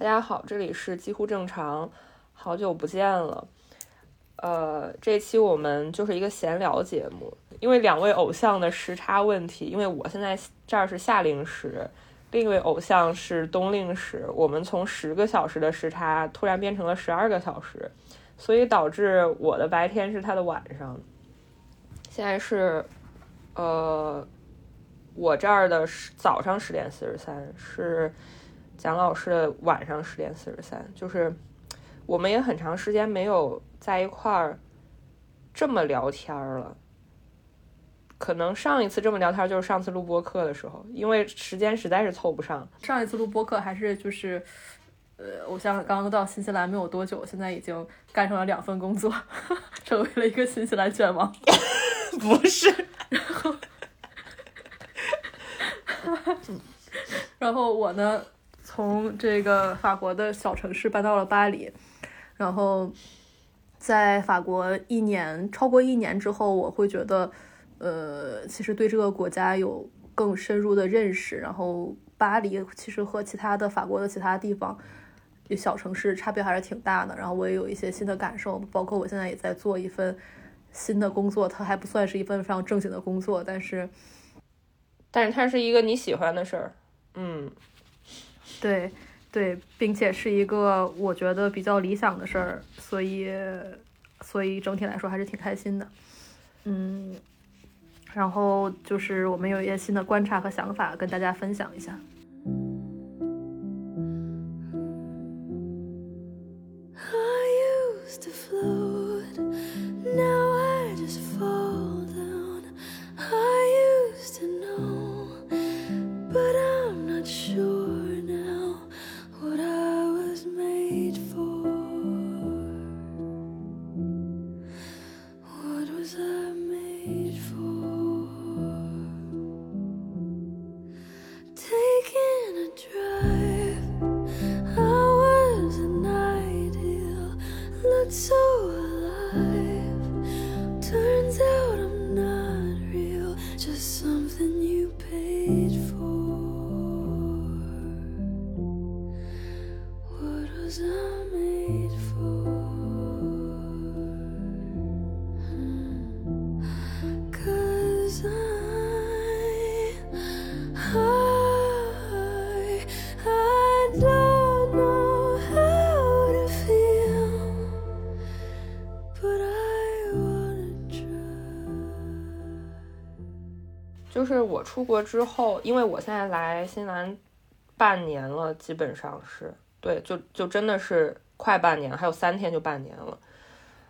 大家好，这里是几乎正常，好久不见了。呃，这期我们就是一个闲聊节目，因为两位偶像的时差问题，因为我现在这儿是夏令时，另一位偶像是冬令时，我们从十个小时的时差突然变成了十二个小时，所以导致我的白天是他的晚上。现在是，呃，我这儿的早上十点四十三，是蒋老师的晚上十点四十三，就是我们也很长时间没有。在一块儿这么聊天了，可能上一次这么聊天就是上次录播课的时候，因为时间实在是凑不上。上一次录播课还是就是，呃，我像刚刚到新西兰没有多久，现在已经干成了两份工作，成为了一个新西兰卷王。不是，然后，然后我呢，从这个法国的小城市搬到了巴黎，然后。在法国一年超过一年之后，我会觉得，呃，其实对这个国家有更深入的认识。然后巴黎其实和其他的法国的其他地方小城市差别还是挺大的。然后我也有一些新的感受，包括我现在也在做一份新的工作，它还不算是一份非常正经的工作，但是，但是它是一个你喜欢的事儿。嗯，对。对，并且是一个我觉得比较理想的事儿，所以，所以整体来说还是挺开心的，嗯，然后就是我们有一些新的观察和想法跟大家分享一下。出国之后，因为我现在来新西兰半年了，基本上是对，就就真的是快半年，还有三天就半年了。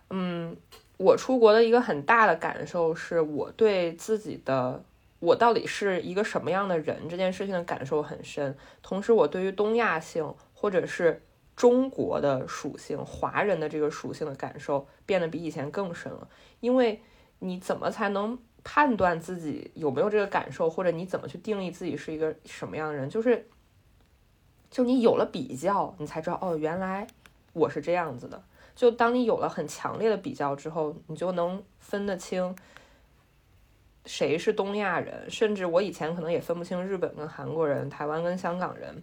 嗯，我出国的一个很大的感受是我对自己的我到底是一个什么样的人这件事情的感受很深，同时我对于东亚性或者是中国的属性、华人的这个属性的感受变得比以前更深了，因为你怎么才能？判断自己有没有这个感受，或者你怎么去定义自己是一个什么样的人，就是，就你有了比较，你才知道哦，原来我是这样子的。就当你有了很强烈的比较之后，你就能分得清谁是东亚人，甚至我以前可能也分不清日本跟韩国人、台湾跟香港人、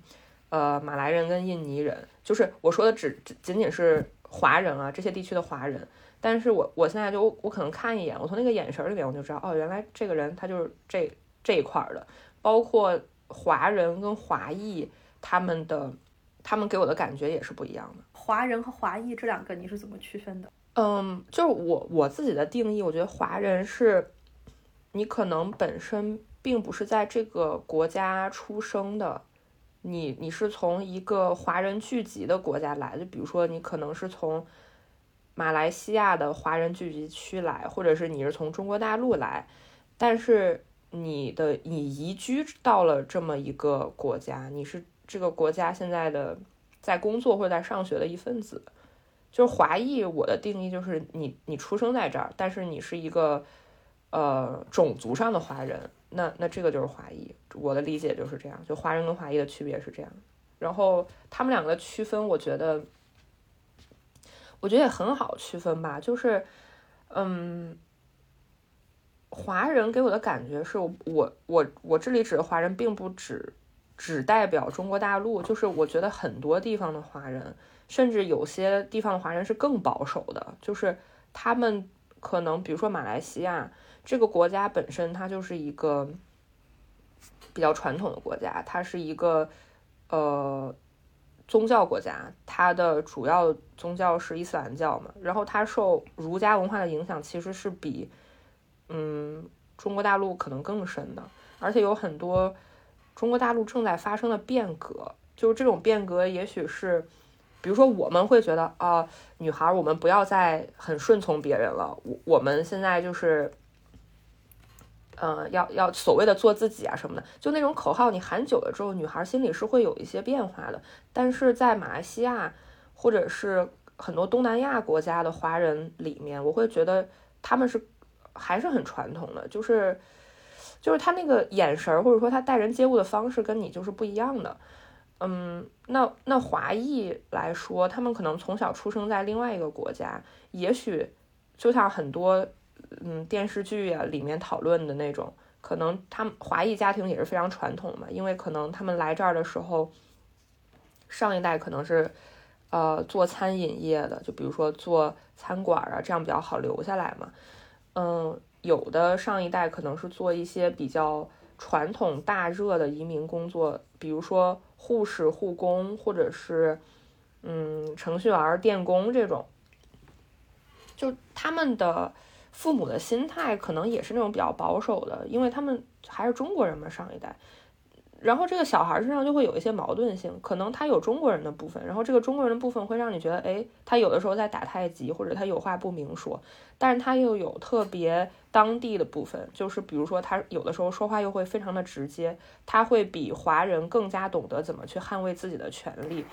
呃马来人跟印尼人，就是我说的只仅仅是华人啊，这些地区的华人。但是我我现在就我可能看一眼，我从那个眼神里面我就知道，哦，原来这个人他就是这这一块的，包括华人跟华裔他们的，他们给我的感觉也是不一样的。华人和华裔这两个你是怎么区分的？嗯，就是我我自己的定义，我觉得华人是，你可能本身并不是在这个国家出生的，你你是从一个华人聚集的国家来的，比如说你可能是从。马来西亚的华人聚集区来，或者是你是从中国大陆来，但是你的你移居到了这么一个国家，你是这个国家现在的在工作或者在上学的一份子，就是华裔。我的定义就是你你出生在这儿，但是你是一个呃种族上的华人，那那这个就是华裔。我的理解就是这样，就华人跟华裔的区别是这样。然后他们两个区分，我觉得。我觉得也很好区分吧，就是，嗯，华人给我的感觉是我我我这里指的华人，并不只只代表中国大陆，就是我觉得很多地方的华人，甚至有些地方的华人是更保守的，就是他们可能，比如说马来西亚这个国家本身，它就是一个比较传统的国家，它是一个呃宗教国家，它的主要宗教是伊斯兰教嘛，然后它受儒家文化的影响，其实是比嗯中国大陆可能更深的，而且有很多。中国大陆正在发生的变革，就是这种变革，也许是，比如说我们会觉得啊，女孩，我们不要再很顺从别人了，我我们现在就是，呃，要要所谓的做自己啊什么的，就那种口号，你喊久了之后，女孩心里是会有一些变化的。但是在马来西亚或者是很多东南亚国家的华人里面，我会觉得他们是还是很传统的，就是。就是他那个眼神，或者说他待人接物的方式跟你就是不一样的。嗯，那那华裔来说，他们可能从小出生在另外一个国家，也许就像很多嗯电视剧啊里面讨论的那种，可能他们华裔家庭也是非常传统嘛，因为可能他们来这儿的时候，上一代可能是呃做餐饮业的，就比如说做餐馆啊，这样比较好留下来嘛。嗯。有的上一代可能是做一些比较传统大热的移民工作，比如说护士、护工，或者是嗯程序员、电工这种。就他们的父母的心态可能也是那种比较保守的，因为他们还是中国人嘛，上一代。然后这个小孩身上就会有一些矛盾性，可能他有中国人的部分，然后这个中国人的部分会让你觉得，哎，他有的时候在打太极，或者他有话不明说，但是他又有特别当地的部分，就是比如说他有的时候说话又会非常的直接，他会比华人更加懂得怎么去捍卫自己的权利，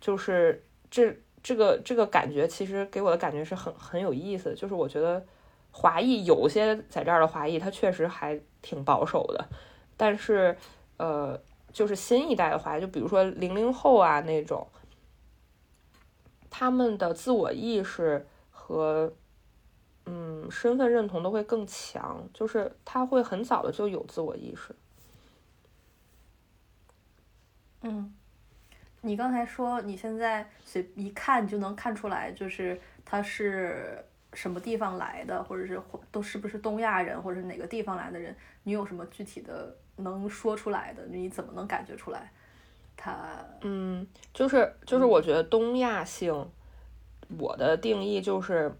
就是这这个这个感觉其实给我的感觉是很很有意思，就是我觉得华裔有些在这儿的华裔他确实还挺保守的。但是，呃，就是新一代的话，就比如说零零后啊那种，他们的自我意识和嗯身份认同都会更强，就是他会很早的就有自我意识。嗯，你刚才说你现在随一看就能看出来，就是他是什么地方来的，或者是都是不是东亚人，或者是哪个地方来的人？你有什么具体的？能说出来的，你怎么能感觉出来？他嗯，就是就是，我觉得东亚性，我的定义就是，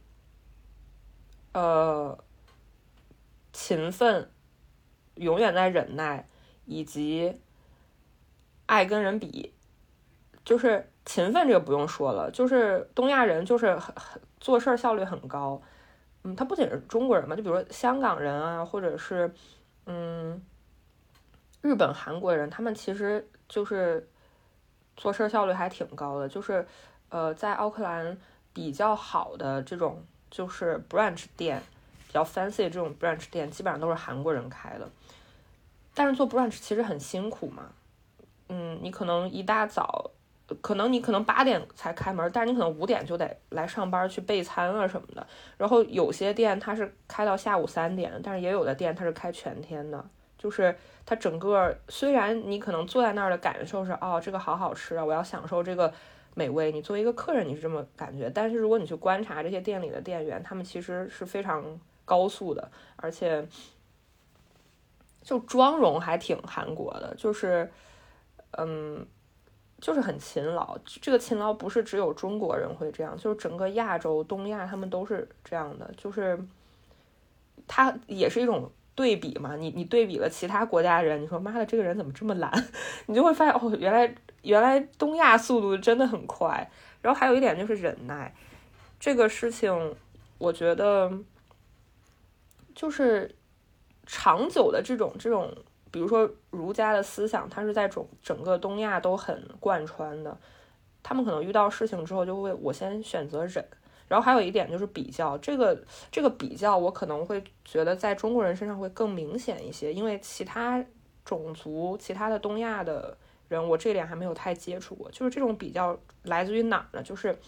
呃，勤奋，永远在忍耐，以及爱跟人比。就是勤奋这个不用说了，就是东亚人就是很很做事效率很高。嗯，他不仅是中国人嘛，就比如说香港人啊，或者是嗯。日本、韩国人，他们其实就是做事效率还挺高的。就是，呃，在奥克兰比较好的这种就是 brunch 店，比较 fancy 这种 brunch 店，基本上都是韩国人开的。但是做 brunch 其实很辛苦嘛。嗯，你可能一大早，可能你可能八点才开门，但是你可能五点就得来上班去备餐啊什么的。然后有些店它是开到下午三点，但是也有的店它是开全天的。就是它整个，虽然你可能坐在那儿的感受是，哦，这个好好吃啊，我要享受这个美味。你作为一个客人，你是这么感觉。但是如果你去观察这些店里的店员，他们其实是非常高速的，而且就妆容还挺韩国的，就是，嗯，就是很勤劳。这个勤劳不是只有中国人会这样，就是整个亚洲、东亚他们都是这样的。就是它也是一种。对比嘛，你你对比了其他国家人，你说妈的这个人怎么这么懒？你就会发现哦，原来原来东亚速度真的很快。然后还有一点就是忍耐，这个事情我觉得就是长久的这种这种，比如说儒家的思想，它是在整整个东亚都很贯穿的。他们可能遇到事情之后就会我先选择忍。然后还有一点就是比较，这个这个比较，我可能会觉得在中国人身上会更明显一些，因为其他种族、其他的东亚的人，我这点还没有太接触过。就是这种比较来自于哪儿呢？就是，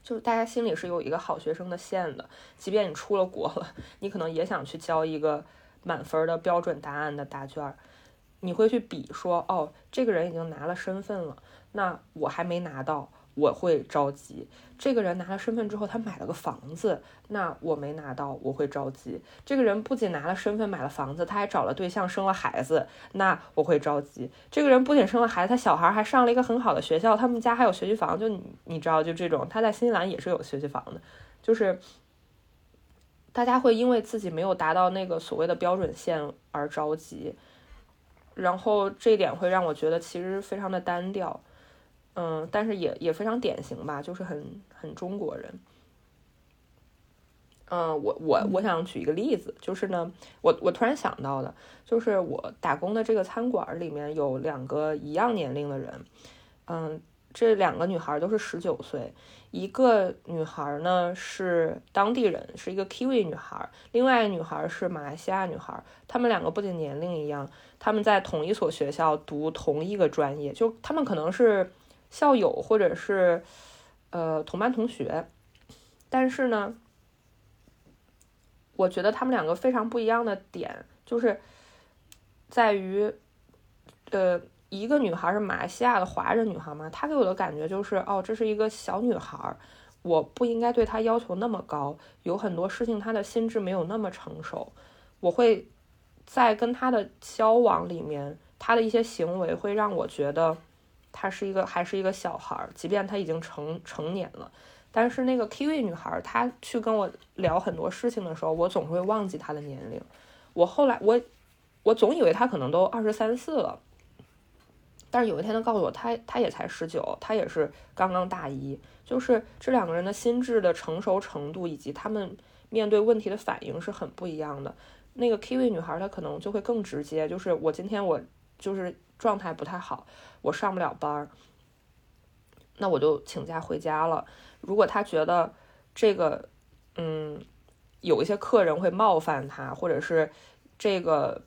就是大家心里是有一个好学生的线的，即便你出了国了，你可能也想去交一个满分的标准答案的答卷。你会去比说，哦，这个人已经拿了身份了，那我还没拿到，我会着急。这个人拿了身份之后，他买了个房子，那我没拿到，我会着急。这个人不仅拿了身份买了房子，他还找了对象生了孩子，那我会着急。这个人不仅生了孩子，他小孩还上了一个很好的学校，他们家还有学区房，就你知道，就这种他在新西兰也是有学区房的，就是大家会因为自己没有达到那个所谓的标准线而着急。然后这一点会让我觉得其实非常的单调，嗯，但是也也非常典型吧，就是很很中国人。嗯，我我我想举一个例子，就是呢，我我突然想到的，就是我打工的这个餐馆里面有两个一样年龄的人，嗯，这两个女孩都是十九岁。一个女孩呢是当地人，是一个 Kiwi 女孩，另外一个女孩是马来西亚女孩。她们两个不仅年龄一样，她们在同一所学校读同一个专业，就她们可能是校友或者是呃同班同学。但是呢，我觉得她们两个非常不一样的点就是在于，呃。一个女孩是马来西亚的华人女孩嘛，她给我的感觉就是，哦，这是一个小女孩，我不应该对她要求那么高，有很多事情她的心智没有那么成熟，我会在跟她的交往里面，她的一些行为会让我觉得她是一个还是一个小孩，即便她已经成成年了，但是那个 Kiwi 女孩，她去跟我聊很多事情的时候，我总会忘记她的年龄，我后来我我总以为她可能都二十三四了。但是有一天，他告诉我，他他也才十九，他也是刚刚大一，就是这两个人的心智的成熟程度以及他们面对问题的反应是很不一样的。那个 Kiwi 女孩她可能就会更直接，就是我今天我就是状态不太好，我上不了班儿，那我就请假回家了。如果他觉得这个嗯有一些客人会冒犯他，或者是这个。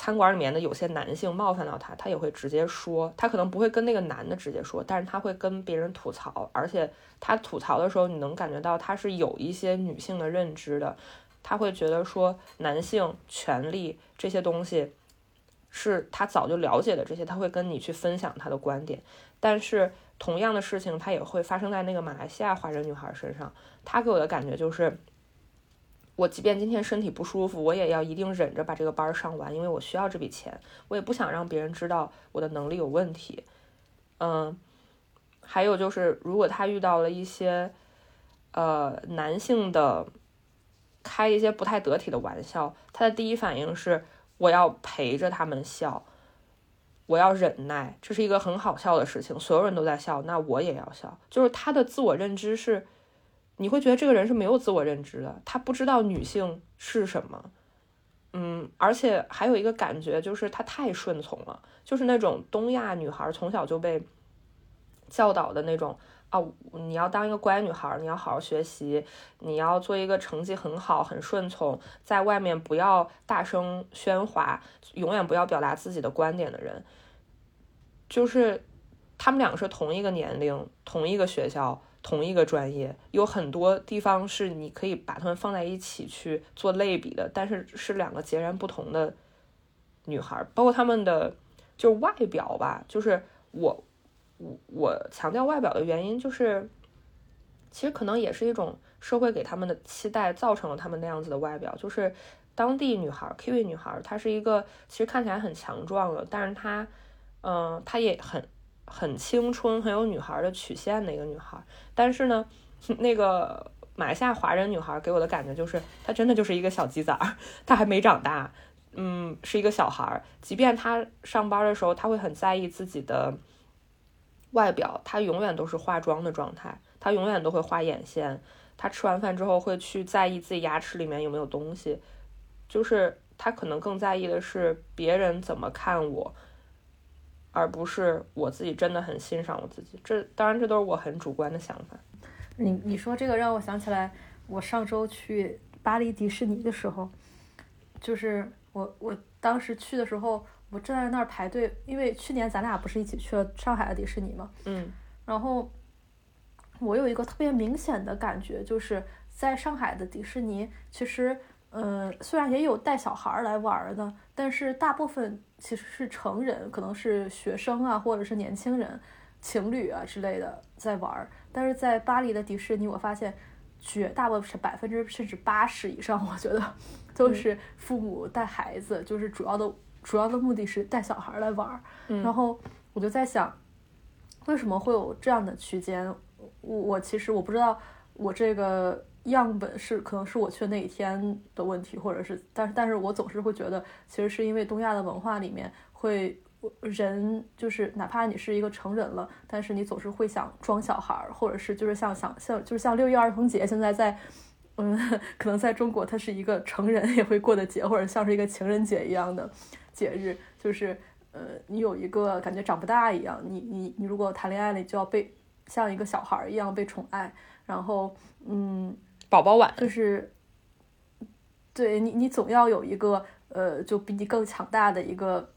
餐馆里面的有些男性冒犯到他，他也会直接说。他可能不会跟那个男的直接说，但是他会跟别人吐槽。而且他吐槽的时候，你能感觉到他是有一些女性的认知的。他会觉得说男性权利这些东西是他早就了解的，这些他会跟你去分享他的观点。但是同样的事情，他也会发生在那个马来西亚华人女孩身上。他给我的感觉就是。我即便今天身体不舒服，我也要一定忍着把这个班上完，因为我需要这笔钱，我也不想让别人知道我的能力有问题。嗯，还有就是，如果他遇到了一些呃男性的开一些不太得体的玩笑，他的第一反应是我要陪着他们笑，我要忍耐，这是一个很好笑的事情，所有人都在笑，那我也要笑。就是他的自我认知是。你会觉得这个人是没有自我认知的，他不知道女性是什么，嗯，而且还有一个感觉就是他太顺从了，就是那种东亚女孩从小就被教导的那种啊，你要当一个乖女孩，你要好好学习，你要做一个成绩很好、很顺从，在外面不要大声喧哗，永远不要表达自己的观点的人，就是他们两个是同一个年龄、同一个学校。同一个专业有很多地方是你可以把它们放在一起去做类比的，但是是两个截然不同的女孩，包括她们的就外表吧，就是我我我强调外表的原因就是，其实可能也是一种社会给他们的期待造成了他们那样子的外表，就是当地女孩 Kiwi 女孩，她是一个其实看起来很强壮的，但是她嗯她也很。很青春、很有女孩的曲线的一个女孩，但是呢，那个马来西亚华人女孩给我的感觉就是，她真的就是一个小鸡仔，她还没长大，嗯，是一个小孩儿。即便她上班的时候，她会很在意自己的外表，她永远都是化妆的状态，她永远都会画眼线，她吃完饭之后会去在意自己牙齿里面有没有东西，就是她可能更在意的是别人怎么看我。而不是我自己真的很欣赏我自己，这当然这都是我很主观的想法。你你说这个让我想起来，我上周去巴黎迪士尼的时候，就是我我当时去的时候，我站在那儿排队，因为去年咱俩不是一起去了上海的迪士尼嘛，嗯，然后我有一个特别明显的感觉，就是在上海的迪士尼，其实，呃，虽然也有带小孩来玩的。但是大部分其实是成人，可能是学生啊，或者是年轻人、情侣啊之类的在玩儿。但是在巴黎的迪士尼，我发现绝大部分是百分之甚至八十以上，我觉得 都是父母带孩子，就是主要的主要的目的是带小孩来玩儿。然后我就在想，为什么会有这样的区间？我我其实我不知道，我这个样本是可能是我去那一天的问题，或者是，但是但是我总是会觉得，其实是因为东亚的文化里面会。人就是哪怕你是一个成人了，但是你总是会想装小孩儿，或者是就是像想像就是像六一儿童节，现在在嗯，可能在中国它是一个成人也会过的节，或者像是一个情人节一样的节日，就是呃，你有一个感觉长不大一样，你你你如果谈恋爱了，你就要被像一个小孩儿一样被宠爱，然后嗯，宝宝碗就是对你你总要有一个呃，就比你更强大的一个。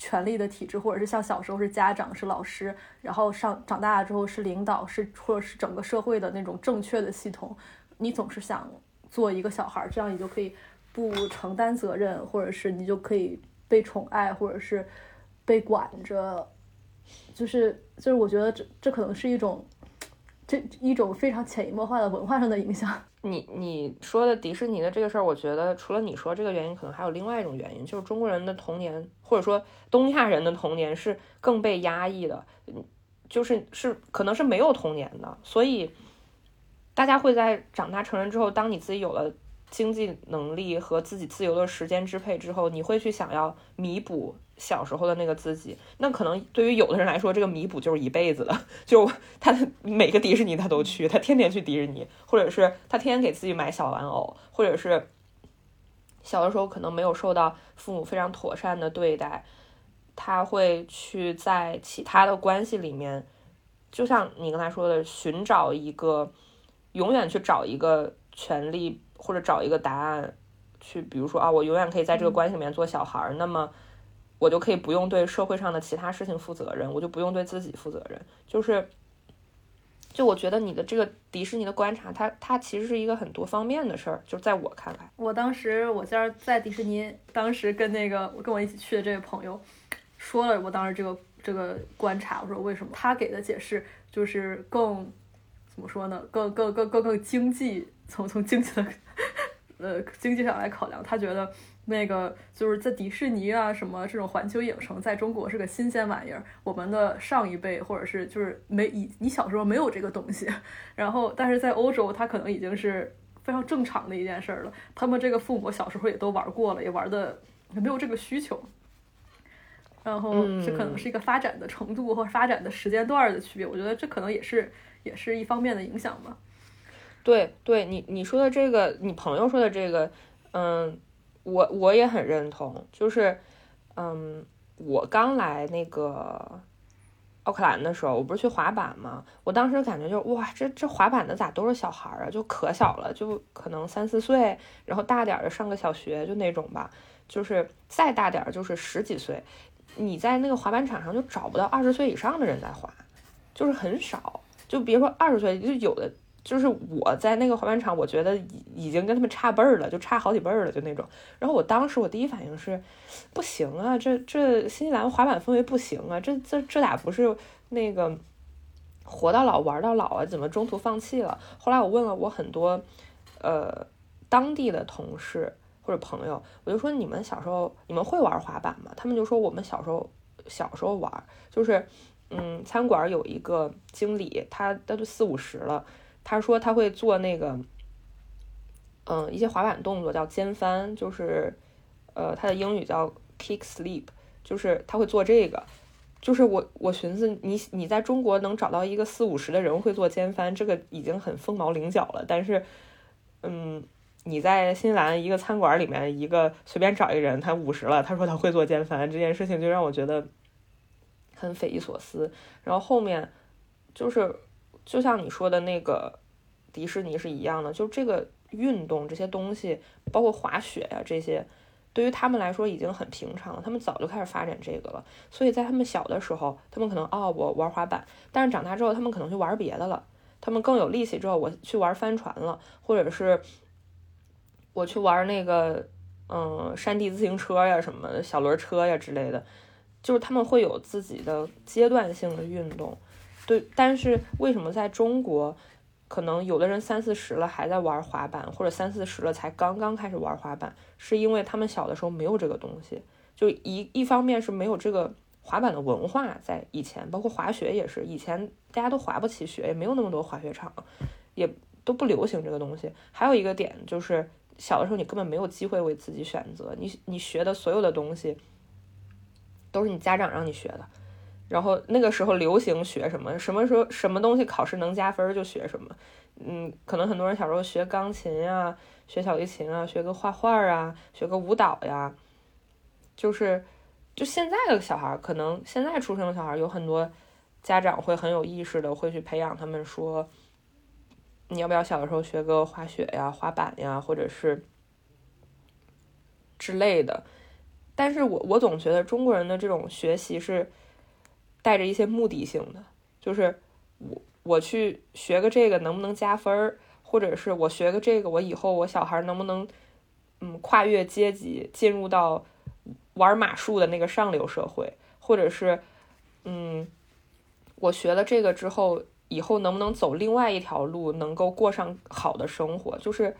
权力的体制，或者是像小时候是家长是老师，然后上长大了之后是领导，是或者是整个社会的那种正确的系统，你总是想做一个小孩，这样你就可以不承担责任，或者是你就可以被宠爱，或者是被管着，就是就是我觉得这这可能是一种这一种非常潜移默化的文化上的影响。你你说的迪士尼的这个事儿，我觉得除了你说这个原因，可能还有另外一种原因，就是中国人的童年，或者说东亚人的童年是更被压抑的，就是是可能是没有童年的，所以大家会在长大成人之后，当你自己有了。经济能力和自己自由的时间支配之后，你会去想要弥补小时候的那个自己。那可能对于有的人来说，这个弥补就是一辈子的。就他每个迪士尼他都去，他天天去迪士尼，或者是他天天给自己买小玩偶，或者是小的时候可能没有受到父母非常妥善的对待，他会去在其他的关系里面，就像你刚才说的，寻找一个，永远去找一个权利。或者找一个答案，去比如说啊，我永远可以在这个关系里面做小孩儿，那么我就可以不用对社会上的其他事情负责任，我就不用对自己负责任。就是，就我觉得你的这个迪士尼的观察，它它其实是一个很多方面的事儿。就在我看来，我当时我家在迪士尼，当时跟那个跟我一起去的这位朋友说了，我当时这个这个观察，我说为什么？他给的解释就是更怎么说呢？更更更更更经济，从从经济的。呃，经济上来考量，他觉得那个就是在迪士尼啊，什么这种环球影城，在中国是个新鲜玩意儿。我们的上一辈或者是就是没以你小时候没有这个东西，然后但是在欧洲，他可能已经是非常正常的一件事儿了。他们这个父母小时候也都玩过了，也玩的也没有这个需求。然后这可能是一个发展的程度或发展的时间段的区别。我觉得这可能也是也是一方面的影响吧。对对，你你说的这个，你朋友说的这个，嗯，我我也很认同。就是，嗯，我刚来那个奥克兰的时候，我不是去滑板嘛，我当时感觉就哇，这这滑板的咋都是小孩儿啊，就可小了，就可能三四岁，然后大点儿的上个小学就那种吧，就是再大点儿就是十几岁，你在那个滑板场上就找不到二十岁以上的人在滑，就是很少，就别说二十岁，就有的。就是我在那个滑板场，我觉得已已经跟他们差辈儿了，就差好几辈儿了，就那种。然后我当时我第一反应是，不行啊，这这新西兰滑板氛围不行啊，这这这俩不是那个活到老玩到老啊？怎么中途放弃了？后来我问了我很多呃当地的同事或者朋友，我就说你们小时候你们会玩滑板吗？他们就说我们小时候小时候玩，就是嗯，餐馆有一个经理，他他都四五十了。他说他会做那个，嗯，一些滑板动作叫肩翻，就是，呃，他的英语叫 kick slip，就是他会做这个。就是我我寻思你你在中国能找到一个四五十的人会做肩翻，这个已经很凤毛麟角了。但是，嗯，你在新西兰一个餐馆里面，一个随便找一个人，他五十了，他说他会做肩翻，这件事情就让我觉得很匪夷所思。然后后面就是。就像你说的那个迪士尼是一样的，就这个运动这些东西，包括滑雪呀这些，对于他们来说已经很平常了。他们早就开始发展这个了，所以在他们小的时候，他们可能哦我玩滑板，但是长大之后他们可能去玩别的了。他们更有力气之后，我去玩帆船了，或者是我去玩那个嗯，山地自行车呀，什么小轮车呀之类的，就是他们会有自己的阶段性的运动。对，但是为什么在中国，可能有的人三四十了还在玩滑板，或者三四十了才刚刚开始玩滑板，是因为他们小的时候没有这个东西。就一一方面是没有这个滑板的文化，在以前，包括滑雪也是，以前大家都滑不起雪，也没有那么多滑雪场，也都不流行这个东西。还有一个点就是。小的时候，你根本没有机会为自己选择，你你学的所有的东西都是你家长让你学的。然后那个时候流行学什么，什么时候什么东西考试能加分就学什么。嗯，可能很多人小时候学钢琴呀，学小提琴啊，学个画画啊，学个舞蹈呀，就是就现在的小孩，可能现在出生的小孩有很多家长会很有意识的会去培养他们说。你要不要小的时候学个滑雪呀、滑板呀，或者是之类的？但是我我总觉得中国人的这种学习是带着一些目的性的，就是我我去学个这个能不能加分儿，或者是我学个这个，我以后我小孩能不能嗯跨越阶级进入到玩马术的那个上流社会，或者是嗯我学了这个之后。以后能不能走另外一条路，能够过上好的生活？就是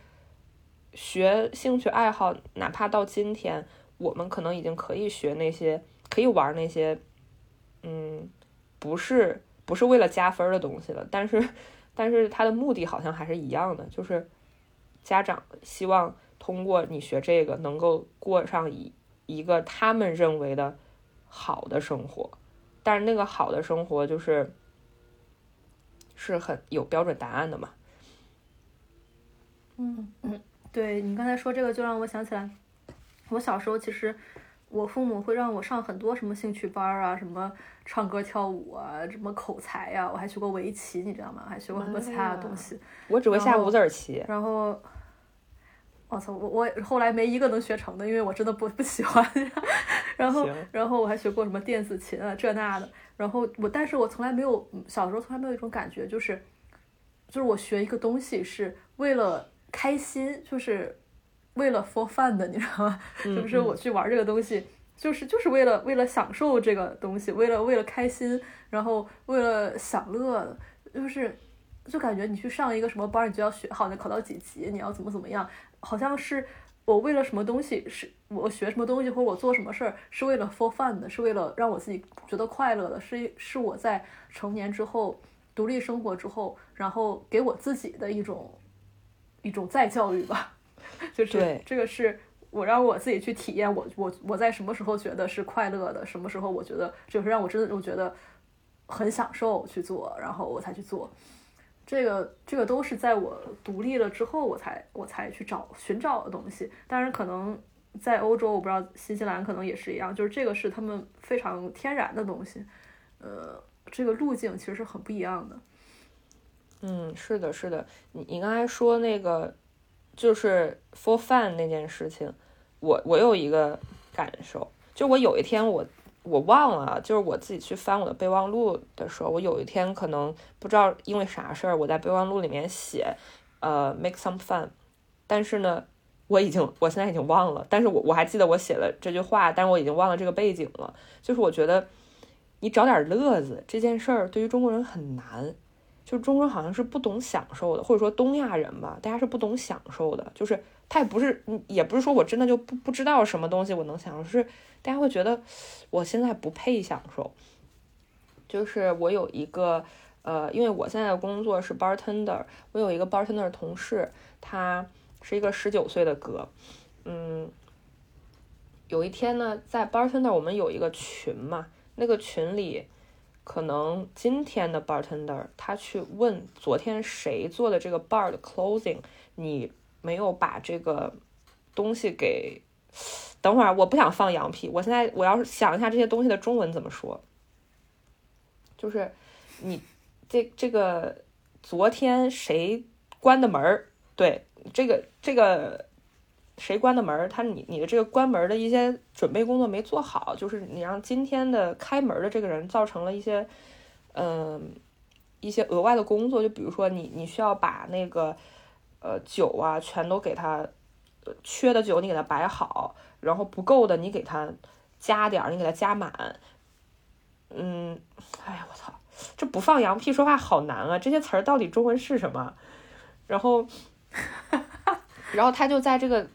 学兴趣爱好，哪怕到今天，我们可能已经可以学那些，可以玩那些，嗯，不是不是为了加分的东西了。但是，但是它的目的好像还是一样的，就是家长希望通过你学这个，能够过上一一个他们认为的好的生活。但是那个好的生活就是。是很有标准答案的嘛？嗯嗯，对你刚才说这个，就让我想起来，我小时候其实我父母会让我上很多什么兴趣班啊，什么唱歌跳舞啊，什么口才呀，我还学过围棋，你知道吗？还学过很多其他的东西。我只会下五子棋。然后，我操，我我后来没一个能学成的，因为我真的不不喜欢。然后，然后我还学过什么电子琴啊，这那的。然后我，但是我从来没有小时候从来没有一种感觉，就是，就是我学一个东西是为了开心，就是为了 for fun 的，你知道吗？就是我去玩这个东西，就是就是为了为了享受这个东西，为了为了开心，然后为了享乐，就是就感觉你去上一个什么班，你就要学好，你考到几级，你要怎么怎么样，好像是。我为了什么东西是我学什么东西，或者我做什么事儿是为了 for fun 的，是为了让我自己觉得快乐的，是是我在成年之后独立生活之后，然后给我自己的一种一种再教育吧。就是这个是我让我自己去体验，我我我在什么时候觉得是快乐的，什么时候我觉得就是让我真的我觉得很享受去做，然后我才去做。这个这个都是在我独立了之后，我才我才去找寻找的东西。当然，可能在欧洲，我不知道新西兰可能也是一样，就是这个是他们非常天然的东西。呃，这个路径其实是很不一样的。嗯，是的，是的。你你刚才说那个就是 for fun 那件事情，我我有一个感受，就我有一天我。我忘了，就是我自己去翻我的备忘录的时候，我有一天可能不知道因为啥事儿，我在备忘录里面写，呃，make some fun，但是呢，我已经我现在已经忘了，但是我我还记得我写了这句话，但是我已经忘了这个背景了。就是我觉得你找点乐子这件事儿对于中国人很难，就中国人好像是不懂享受的，或者说东亚人吧，大家是不懂享受的，就是他也不是，也不是说我真的就不不知道什么东西我能享受，是。大家会觉得我现在不配享受，就是我有一个呃，因为我现在的工作是 bartender，我有一个 bartender 同事，他是一个十九岁的哥，嗯，有一天呢，在 bartender 我们有一个群嘛，那个群里可能今天的 bartender 他去问昨天谁做的这个 bar 的 closing，你没有把这个东西给。等会儿，我不想放羊皮。我现在我要想一下这些东西的中文怎么说，就是你这这个昨天谁关的门儿？对，这个这个谁关的门儿？他你你的这个关门的一些准备工作没做好，就是你让今天的开门的这个人造成了一些嗯一些额外的工作，就比如说你你需要把那个呃酒啊全都给他。缺的酒你给它摆好，然后不够的你给它加点儿，你给它加满。嗯，哎呀，我操，这不放羊屁说话好难啊！这些词儿到底中文是什么？然后，然后他就在这个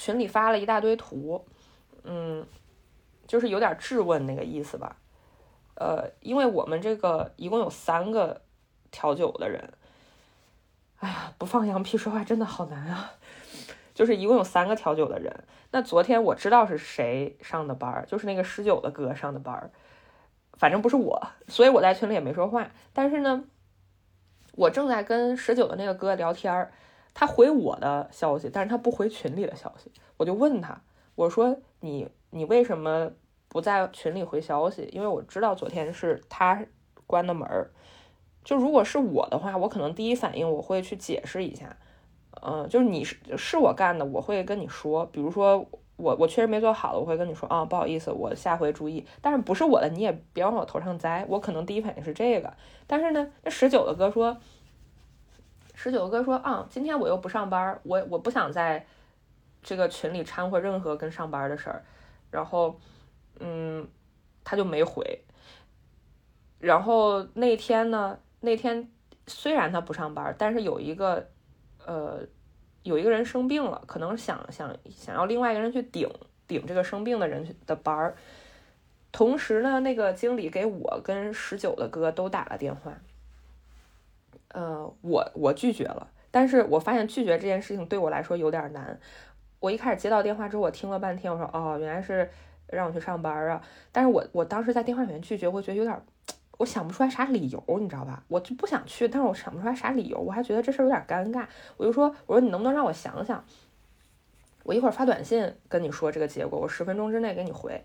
群里发了一大堆图，嗯，就是有点质问那个意思吧。呃，因为我们这个一共有三个调酒的人，哎呀，不放羊屁说话真的好难啊！就是一共有三个调酒的人，那昨天我知道是谁上的班儿，就是那个十九的哥上的班儿。反正不是我，所以我在群里也没说话。但是呢，我正在跟十九的那个哥聊天儿，他回我的消息，但是他不回群里的消息。我就问他，我说你你为什么不在群里回消息？因为我知道昨天是他关的门儿。就如果是我的话，我可能第一反应我会去解释一下，嗯，就是你是是我干的，我会跟你说，比如说。我我确实没做好了，我会跟你说啊，不好意思，我下回注意。但是不是我的，你也别往我头上栽。我可能第一反应是这个，但是呢，那十九的哥说，十九哥说啊，今天我又不上班，我我不想在这个群里掺和任何跟上班的事儿。然后，嗯，他就没回。然后那天呢，那天虽然他不上班，但是有一个呃。有一个人生病了，可能想想想要另外一个人去顶顶这个生病的人的班儿。同时呢，那个经理给我跟十九的哥都打了电话。呃，我我拒绝了，但是我发现拒绝这件事情对我来说有点难。我一开始接到电话之后，我听了半天，我说哦，原来是让我去上班啊。但是我我当时在电话里面拒绝，我觉得有点。我想不出来啥理由，你知道吧？我就不想去，但是我想不出来啥理由，我还觉得这事儿有点尴尬。我就说，我说你能不能让我想想？我一会儿发短信跟你说这个结果，我十分钟之内给你回。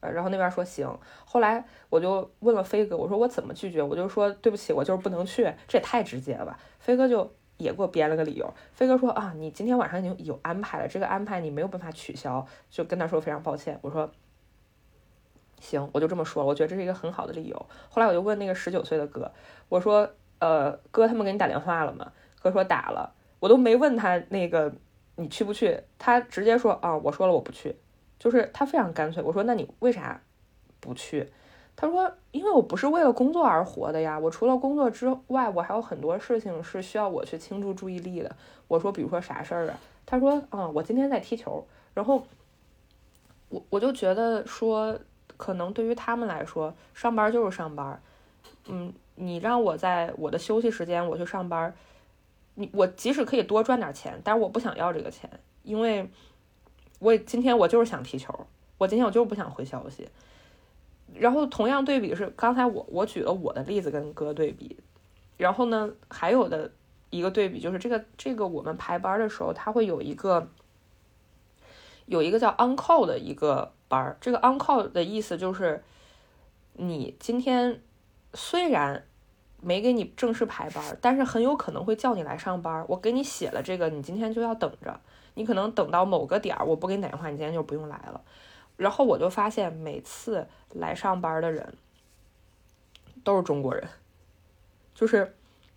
呃，然后那边说行。后来我就问了飞哥，我说我怎么拒绝？我就说对不起，我就是不能去。这也太直接了吧？飞哥就也给我编了个理由。飞哥说啊，你今天晚上已经有安排了，这个安排你没有办法取消，就跟他说非常抱歉。我说。行，我就这么说，我觉得这是一个很好的理由。后来我就问那个十九岁的哥，我说：“呃，哥，他们给你打电话了吗？”哥说打了，我都没问他那个你去不去，他直接说啊，我说了我不去，就是他非常干脆。我说那你为啥不去？他说因为我不是为了工作而活的呀，我除了工作之外，我还有很多事情是需要我去倾注注意力的。我说比如说啥事儿啊？他说啊，我今天在踢球。然后我我就觉得说。可能对于他们来说，上班就是上班。嗯，你让我在我的休息时间我去上班，你我即使可以多赚点钱，但是我不想要这个钱，因为我今天我就是想踢球，我今天我就是不想回消息。然后同样对比是刚才我我举了我的例子跟哥对比，然后呢还有的一个对比就是这个这个我们排班的时候，他会有一个有一个叫 uncle 的一个。班儿，这个 on call 的意思就是，你今天虽然没给你正式排班，但是很有可能会叫你来上班。我给你写了这个，你今天就要等着。你可能等到某个点儿，我不给你打电话，你今天就不用来了。然后我就发现，每次来上班的人都是中国人，就是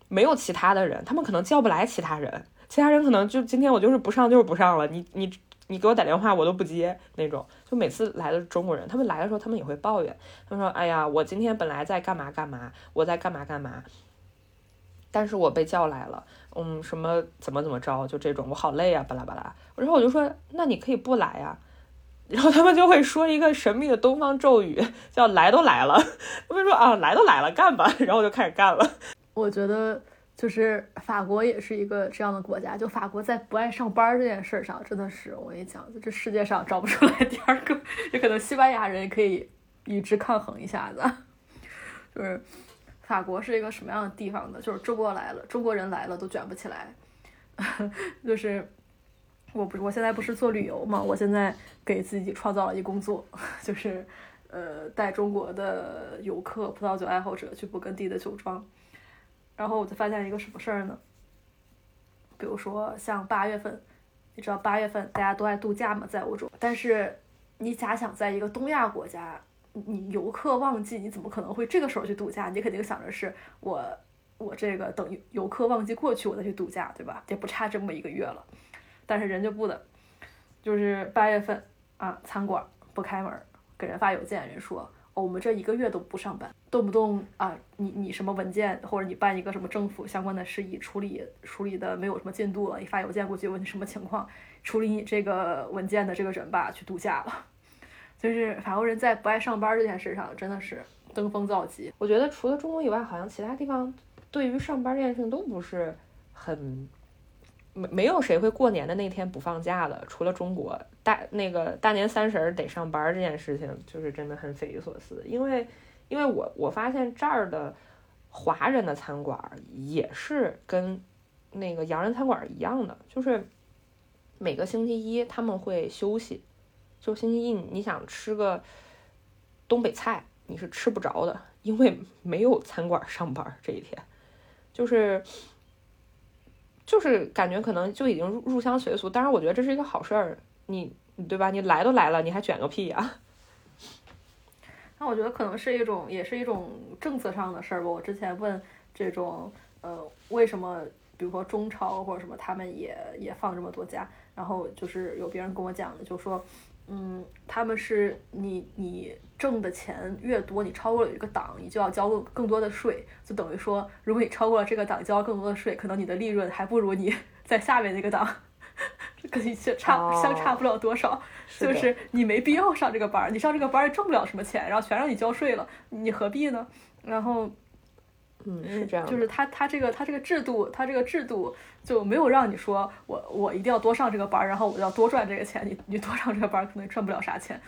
没有其他的人，他们可能叫不来其他人，其他人可能就今天我就是不上，就是不上了。你你。你给我打电话，我都不接那种。就每次来的中国人，他们来的时候，他们也会抱怨。他们说：“哎呀，我今天本来在干嘛干嘛，我在干嘛干嘛，但是我被叫来了，嗯，什么怎么怎么着，就这种，我好累啊，巴拉巴拉。”然后我就说：“那你可以不来呀。”然后他们就会说一个神秘的东方咒语，叫“来都来了”。他们说：“啊，来都来了，干吧。”然后我就开始干了。我觉得。就是法国也是一个这样的国家，就法国在不爱上班这件事上，真的是我跟你讲，这世界上找不出来第二个，也可能西班牙人可以与之抗衡一下子。就是法国是一个什么样的地方呢？就是中国来了，中国人来了都卷不起来。就是我不，我现在不是做旅游嘛，我现在给自己创造了一工作，就是呃带中国的游客、葡萄酒爱好者去勃艮第的酒庄。然后我就发现一个什么事儿呢？比如说像八月份，你知道八月份大家都爱度假嘛，在欧洲。但是你假想在一个东亚国家，你游客旺季，你怎么可能会这个时候去度假？你肯定想着是我我这个等游客旺季过去，我再去度假，对吧？也不差这么一个月了。但是人家不的，就是八月份啊，餐馆不开门，给人发邮件，人说哦，我们这一个月都不上班，动不动啊，你你什么文件或者你办一个什么政府相关的事宜处理处理的没有什么进度了，你发邮件过去问你什么情况，处理你这个文件的这个人吧去度假了，就是法国人在不爱上班这件事上真的是登峰造极。我觉得除了中国以外，好像其他地方对于上班这件事情都不是很。没没有谁会过年的那天不放假的，除了中国大那个大年三十得上班这件事情，就是真的很匪夷所思。因为因为我我发现这儿的华人的餐馆也是跟那个洋人餐馆一样的，就是每个星期一他们会休息，就星期一你想吃个东北菜你是吃不着的，因为没有餐馆上班这一天，就是。就是感觉可能就已经入入乡随俗，当然我觉得这是一个好事儿，你对吧？你来都来了，你还卷个屁呀？那我觉得可能是一种，也是一种政策上的事儿吧。我之前问这种，呃，为什么比如说中超或者什么，他们也也放这么多假，然后就是有别人跟我讲的，就说。嗯，他们是你你挣的钱越多，你超过了一个档，你就要交更多的税，就等于说，如果你超过了这个档，交更多的税，可能你的利润还不如你在下面那个档，跟你差相差不了多少。就是你没必要上这个班，你上这个班也挣不了什么钱，然后全让你交税了，你何必呢？然后。嗯，是这样，就是他他这个他这个制度，他这个制度就没有让你说我我一定要多上这个班，然后我要多赚这个钱。你你多上这个班可能赚不了啥钱。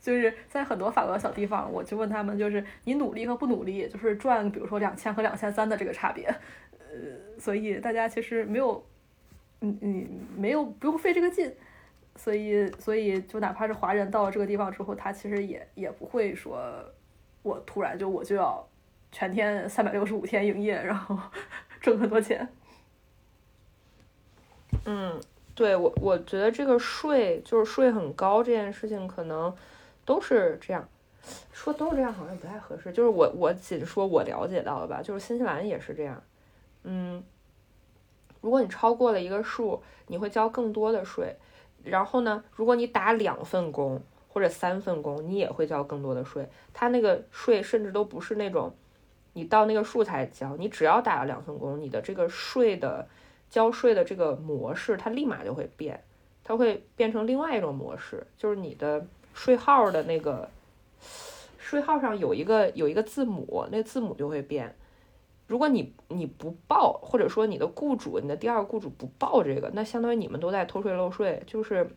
就是在很多法国小地方，我就问他们，就是你努力和不努力，就是赚比如说两千和两千三的这个差别。呃，所以大家其实没有，嗯嗯，没有不用费这个劲。所以所以就哪怕是华人到了这个地方之后，他其实也也不会说，我突然就我就要。全天三百六十五天营业，然后 挣很多钱。嗯，对我我觉得这个税就是税很高这件事情，可能都是这样说，都是这样好像不太合适。就是我我仅说我了解到的吧，就是新西兰也是这样。嗯，如果你超过了一个数，你会交更多的税。然后呢，如果你打两份工或者三份工，你也会交更多的税。他那个税甚至都不是那种。你到那个数才交，你只要打了两份工，你的这个税的交税的这个模式，它立马就会变，它会变成另外一种模式，就是你的税号的那个税号上有一个有一个字母，那字母就会变。如果你你不报，或者说你的雇主，你的第二雇主不报这个，那相当于你们都在偷税漏税，就是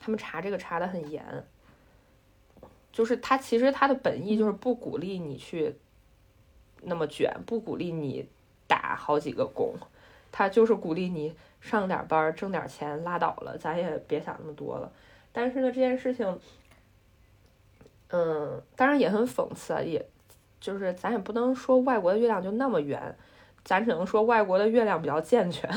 他们查这个查的很严，就是他其实他的本意就是不鼓励你去。那么卷，不鼓励你打好几个工，他就是鼓励你上点班挣点钱拉倒了，咱也别想那么多了。但是呢，这件事情，嗯，当然也很讽刺啊，也就是咱也不能说外国的月亮就那么圆，咱只能说外国的月亮比较健全。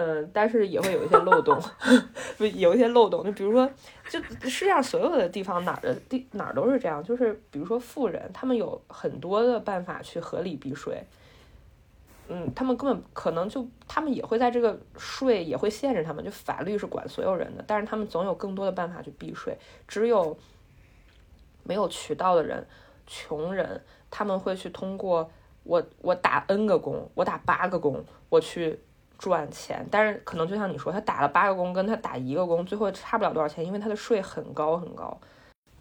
嗯，但是也会有一些漏洞，不有一些漏洞。就比如说，就世界上所有的地方哪儿的地哪儿都是这样。就是比如说富人，他们有很多的办法去合理避税。嗯，他们根本可能就他们也会在这个税也会限制他们，就法律是管所有人的，但是他们总有更多的办法去避税。只有没有渠道的人，穷人，他们会去通过我我打 N 个工，我打八个工，我去。赚钱，但是可能就像你说，他打了八个工，跟他打一个工，最后差不了多少钱，因为他的税很高很高。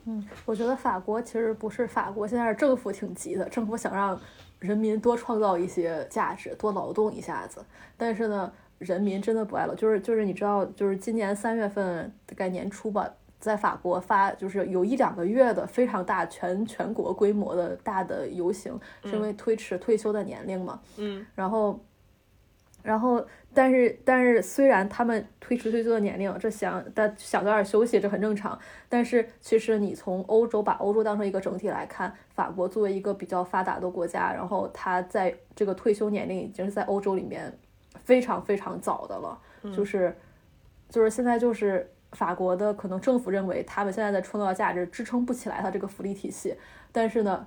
嗯，我觉得法国其实不是法国，现在是政府挺急的，政府想让人民多创造一些价值，多劳动一下子。但是呢，人民真的不爱了，就是就是你知道，就是今年三月份大概年初吧，在法国发就是有一两个月的非常大全全国规模的大的游行，是因为推迟退休的年龄嘛。嗯，然后。然后，但是，但是，虽然他们推迟退休的年龄，这想，但想早点休息，这很正常。但是，其实你从欧洲把欧洲当成一个整体来看，法国作为一个比较发达的国家，然后它在这个退休年龄已经是在欧洲里面非常非常早的了。就是，就是现在就是法国的可能政府认为他们现在的创造价值支撑不起来它这个福利体系，但是呢。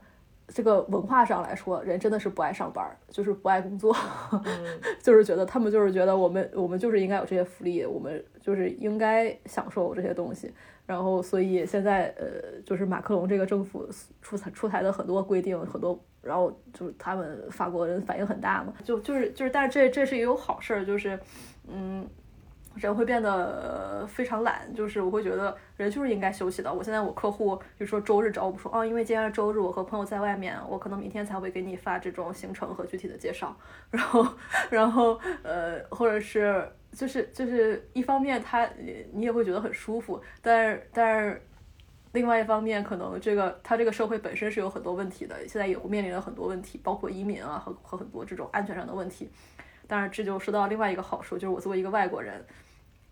这个文化上来说，人真的是不爱上班，就是不爱工作，就是觉得他们就是觉得我们我们就是应该有这些福利，我们就是应该享受这些东西。然后，所以现在呃，就是马克龙这个政府出台出台的很多规定，很多，然后就是他们法国人反应很大嘛，就就是就是，但是这这是也有好事儿，就是嗯。人会变得非常懒，就是我会觉得人就是应该休息的。我现在我客户就说周日找我说，哦，因为今天是周日，我和朋友在外面，我可能明天才会给你发这种行程和具体的介绍。然后，然后，呃，或者是就是就是一方面他你也会觉得很舒服，但是但是另外一方面可能这个他这个社会本身是有很多问题的，现在也会面临了很多问题，包括移民啊和和很多这种安全上的问题。但是这就说到另外一个好处，就是我作为一个外国人，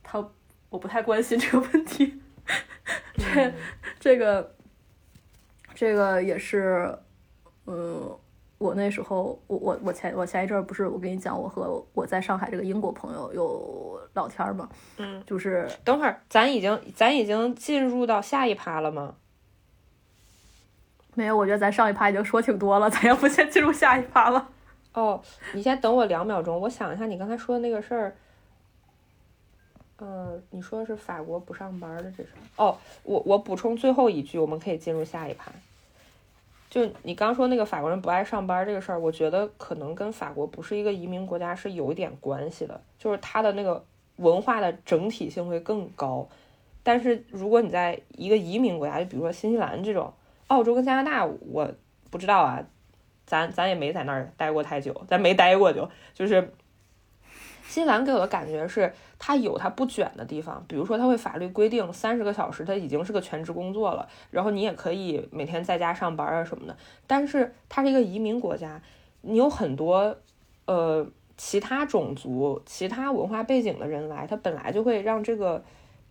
他我不太关心这个问题。这这个这个也是，嗯，我那时候我我我前我前一阵儿不是我跟你讲，我和我在上海这个英国朋友有聊天嘛，嗯，就是等会儿咱已经咱已经进入到下一趴了吗？没有，我觉得咱上一趴已经说挺多了，咱要不先进入下一趴了？哦，你先等我两秒钟，我想一下你刚才说的那个事儿。嗯，你说的是法国不上班的这事儿。哦，我我补充最后一句，我们可以进入下一盘。就你刚说那个法国人不爱上班这个事儿，我觉得可能跟法国不是一个移民国家是有一点关系的，就是它的那个文化的整体性会更高。但是如果你在一个移民国家，就比如说新西兰这种，澳洲跟加拿大，我不知道啊。咱咱也没在那儿待过太久，咱没待过就就是新西兰给我的感觉是，它有它不卷的地方，比如说它会法律规定三十个小时，它已经是个全职工作了，然后你也可以每天在家上班啊什么的。但是它是一个移民国家，你有很多呃其他种族、其他文化背景的人来，它本来就会让这个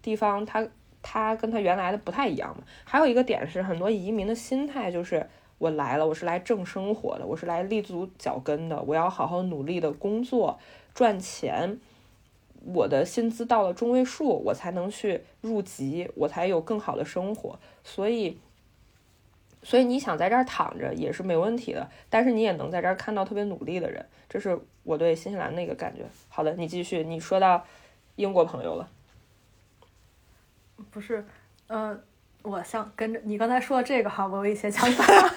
地方它它跟它原来的不太一样嘛。还有一个点是，很多移民的心态就是。我来了，我是来挣生活的，我是来立足脚跟的，我要好好努力的工作赚钱，我的薪资到了中位数，我才能去入籍，我才有更好的生活。所以，所以你想在这儿躺着也是没问题的，但是你也能在这儿看到特别努力的人，这是我对新西兰的一个感觉。好的，你继续，你说到英国朋友了，不是，嗯。我想跟着你刚才说的这个哈，我有一些想法，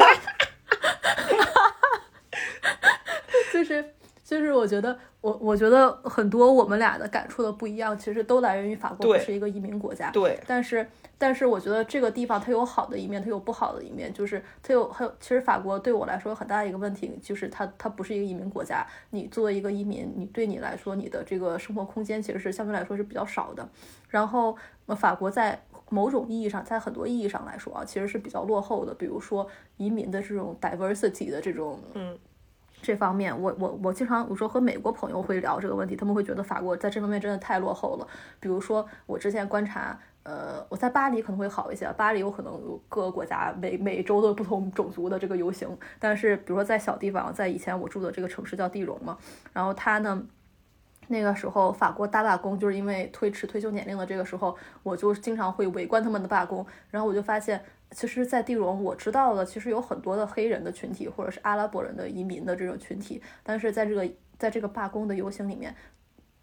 就是就是我觉得我我觉得很多我们俩的感触的不一样，其实都来源于法国不是一个移民国家，对，但是但是我觉得这个地方它有好的一面，它有不好的一面，就是它有还有其实法国对我来说很大的一个问题就是它它不是一个移民国家，你作为一个移民，你对你来说你的这个生活空间其实是相对来说是比较少的，然后法国在。某种意义上，在很多意义上来说啊，其实是比较落后的。比如说移民的这种 diversity 的这种，嗯，这方面，我我我经常我说和美国朋友会聊这个问题，他们会觉得法国在这方面真的太落后了。比如说我之前观察，呃，我在巴黎可能会好一些，巴黎有可能有各个国家每每周都有不同种族的这个游行。但是比如说在小地方，在以前我住的这个城市叫地荣嘛，然后它呢。那个时候，法国大罢工就是因为推迟退休年龄的这个时候，我就经常会围观他们的罢工。然后我就发现，其实，在地荣我知道的，其实有很多的黑人的群体，或者是阿拉伯人的移民的这种群体。但是在这个在这个罢工的游行里面，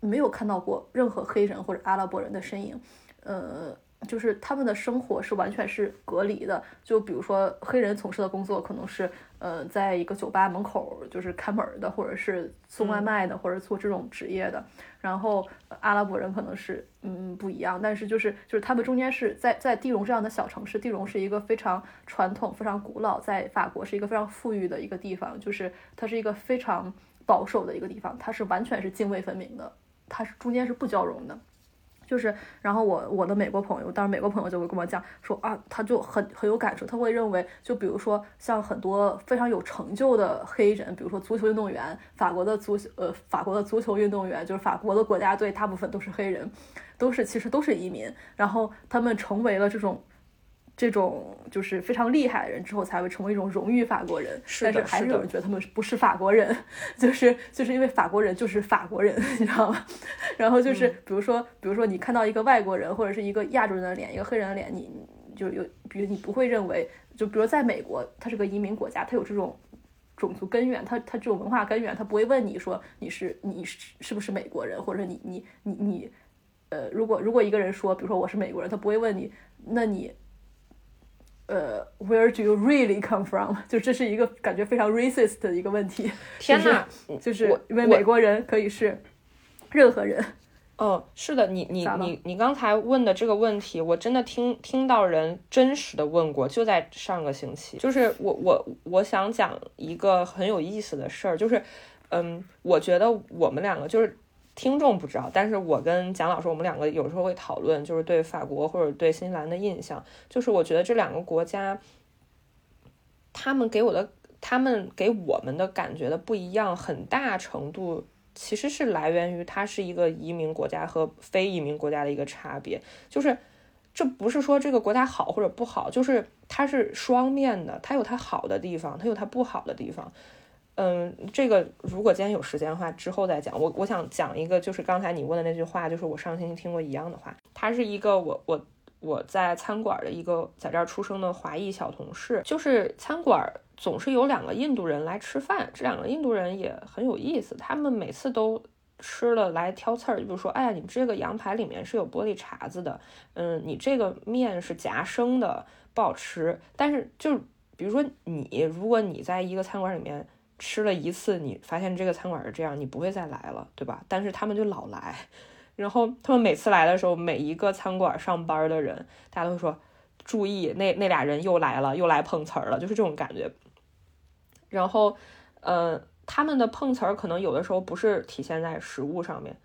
没有看到过任何黑人或者阿拉伯人的身影。呃。就是他们的生活是完全是隔离的，就比如说黑人从事的工作可能是，呃，在一个酒吧门口就是看门的，或者是送外卖的，或者做这种职业的。然后阿拉伯人可能是，嗯，不一样。但是就是就是他们中间是在在地荣这样的小城市，地荣是一个非常传统、非常古老，在法国是一个非常富裕的一个地方，就是它是一个非常保守的一个地方，它是完全是泾渭分明的，它是中间是不交融的。就是，然后我我的美国朋友，当然美国朋友就会跟我讲说啊，他就很很有感触，他会认为，就比如说像很多非常有成就的黑人，比如说足球运动员，法国的足呃法国的足球运动员，就是法国的国家队，大部分都是黑人，都是其实都是移民，然后他们成为了这种。这种就是非常厉害的人之后才会成为一种荣誉法国人，但是还是有人觉得他们不是法国人，就是就是因为法国人就是法国人，你知道吗？然后就是比如说，比如说你看到一个外国人或者是一个亚洲人的脸，一个黑人的脸，你就有，比如你不会认为，就比如在美国，它是个移民国家，它有这种种族根源，它它这种文化根源，他不会问你说你是你是是不是美国人，或者你你你你，呃，如果如果一个人说，比如说我是美国人，他不会问你，那你。呃，Where do you really come from？就这是一个感觉非常 racist 的一个问题。天呐，就是因为美国人可以是任何人。哦，是的，你你你你刚才问的这个问题，我真的听听到人真实的问过，就在上个星期。就是我我我想讲一个很有意思的事儿，就是嗯，我觉得我们两个就是。听众不知道，但是我跟蒋老师，我们两个有时候会讨论，就是对法国或者对新西兰的印象。就是我觉得这两个国家，他们给我的，他们给我们的感觉的不一样，很大程度其实是来源于它是一个移民国家和非移民国家的一个差别。就是这不是说这个国家好或者不好，就是它是双面的，它有它好的地方，它有它不好的地方。嗯，这个如果今天有时间的话，之后再讲。我我想讲一个，就是刚才你问的那句话，就是我上星期听过一样的话。他是一个我我我在餐馆的一个在这儿出生的华裔小同事，就是餐馆总是有两个印度人来吃饭，这两个印度人也很有意思，他们每次都吃了来挑刺儿，就比如说，哎呀，你这个羊排里面是有玻璃碴子的，嗯，你这个面是夹生的，不好吃。但是就比如说你，如果你在一个餐馆里面。吃了一次，你发现这个餐馆是这样，你不会再来了，对吧？但是他们就老来，然后他们每次来的时候，每一个餐馆上班的人，大家都会说注意，那那俩人又来了，又来碰瓷儿了，就是这种感觉。然后，呃，他们的碰瓷儿可能有的时候不是体现在食物上面，